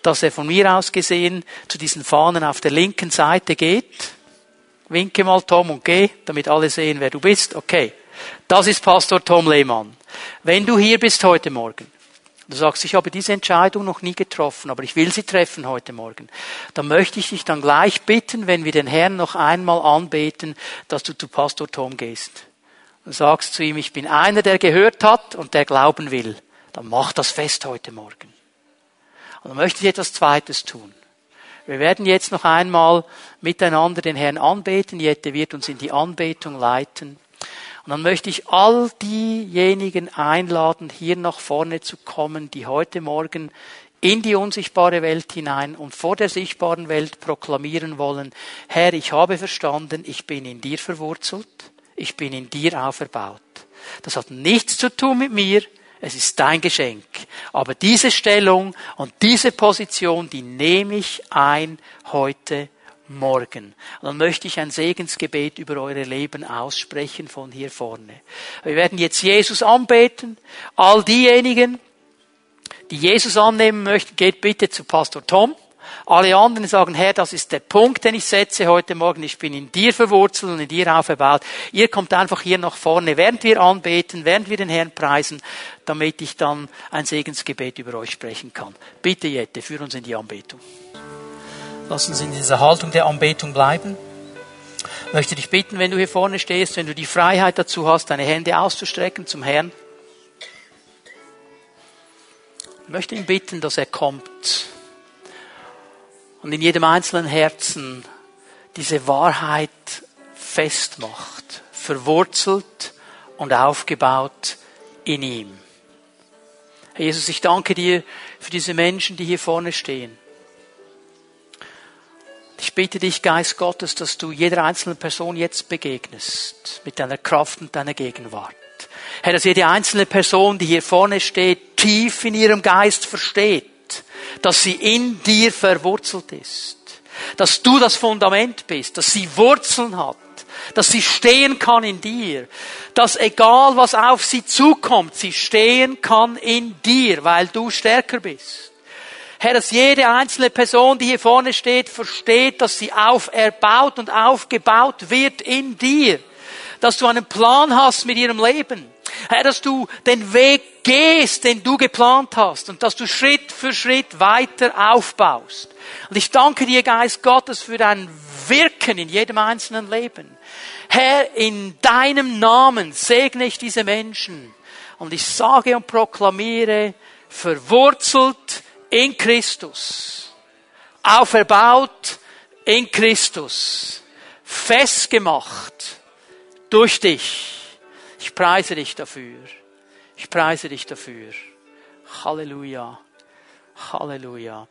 dass er von mir aus gesehen zu diesen Fahnen auf der linken Seite geht. Winke mal Tom und geh, damit alle sehen, wer du bist. Okay. Das ist Pastor Tom Lehmann. Wenn du hier bist heute Morgen, du sagst, ich habe diese Entscheidung noch nie getroffen, aber ich will sie treffen heute Morgen, dann möchte ich dich dann gleich bitten, wenn wir den Herrn noch einmal anbeten, dass du zu Pastor Tom gehst. Und sagst zu ihm, ich bin einer, der gehört hat und der glauben will. Dann mach das fest heute Morgen. Und dann möchte ich etwas Zweites tun. Wir werden jetzt noch einmal miteinander den Herrn anbeten. Jette wird uns in die Anbetung leiten. Und dann möchte ich all diejenigen einladen, hier nach vorne zu kommen, die heute Morgen in die unsichtbare Welt hinein und vor der sichtbaren Welt proklamieren wollen, Herr, ich habe verstanden, ich bin in dir verwurzelt, ich bin in dir auferbaut. Das hat nichts zu tun mit mir, es ist dein Geschenk. Aber diese Stellung und diese Position, die nehme ich ein heute Morgen. Und dann möchte ich ein Segensgebet über eure Leben aussprechen von hier vorne. Wir werden jetzt Jesus anbeten. All diejenigen, die Jesus annehmen möchten, geht bitte zu Pastor Tom Alle anderen sagen, Herr, das ist der Punkt, den ich setze heute Morgen. Ich bin in dir verwurzelt und in dir aufgebaut. Ihr kommt einfach hier nach vorne, während wir anbeten, während wir den Herrn preisen, damit ich dann ein Segensgebet über euch sprechen kann. Bitte, Jette, führ uns in die Anbetung. Lass uns in dieser Haltung der Anbetung bleiben. Ich möchte dich bitten, wenn du hier vorne stehst, wenn du die Freiheit dazu hast, deine Hände auszustrecken zum Herrn. Ich möchte ihn bitten, dass er kommt und in jedem einzelnen Herzen diese Wahrheit festmacht, verwurzelt und aufgebaut in ihm. Herr Jesus, ich danke dir für diese Menschen, die hier vorne stehen. Ich bitte dich, Geist Gottes, dass du jeder einzelnen Person jetzt begegnest mit deiner Kraft und deiner Gegenwart. Herr, dass jede einzelne Person, die hier vorne steht, tief in ihrem Geist versteht, dass sie in dir verwurzelt ist. Dass du das Fundament bist, dass sie Wurzeln hat, dass sie stehen kann in dir, dass egal was auf sie zukommt, sie stehen kann in dir, weil du stärker bist. Herr, dass jede einzelne Person, die hier vorne steht, versteht, dass sie auferbaut und aufgebaut wird in dir. Dass du einen Plan hast mit ihrem Leben. Herr, dass du den Weg gehst, den du geplant hast und dass du Schritt für Schritt weiter aufbaust. Und ich danke dir, Geist Gottes, für dein Wirken in jedem einzelnen Leben. Herr, in deinem Namen segne ich diese Menschen und ich sage und proklamiere, verwurzelt in Christus, auferbaut in Christus, festgemacht durch dich ich preise dich dafür. Ich preise dich dafür. Halleluja. Halleluja.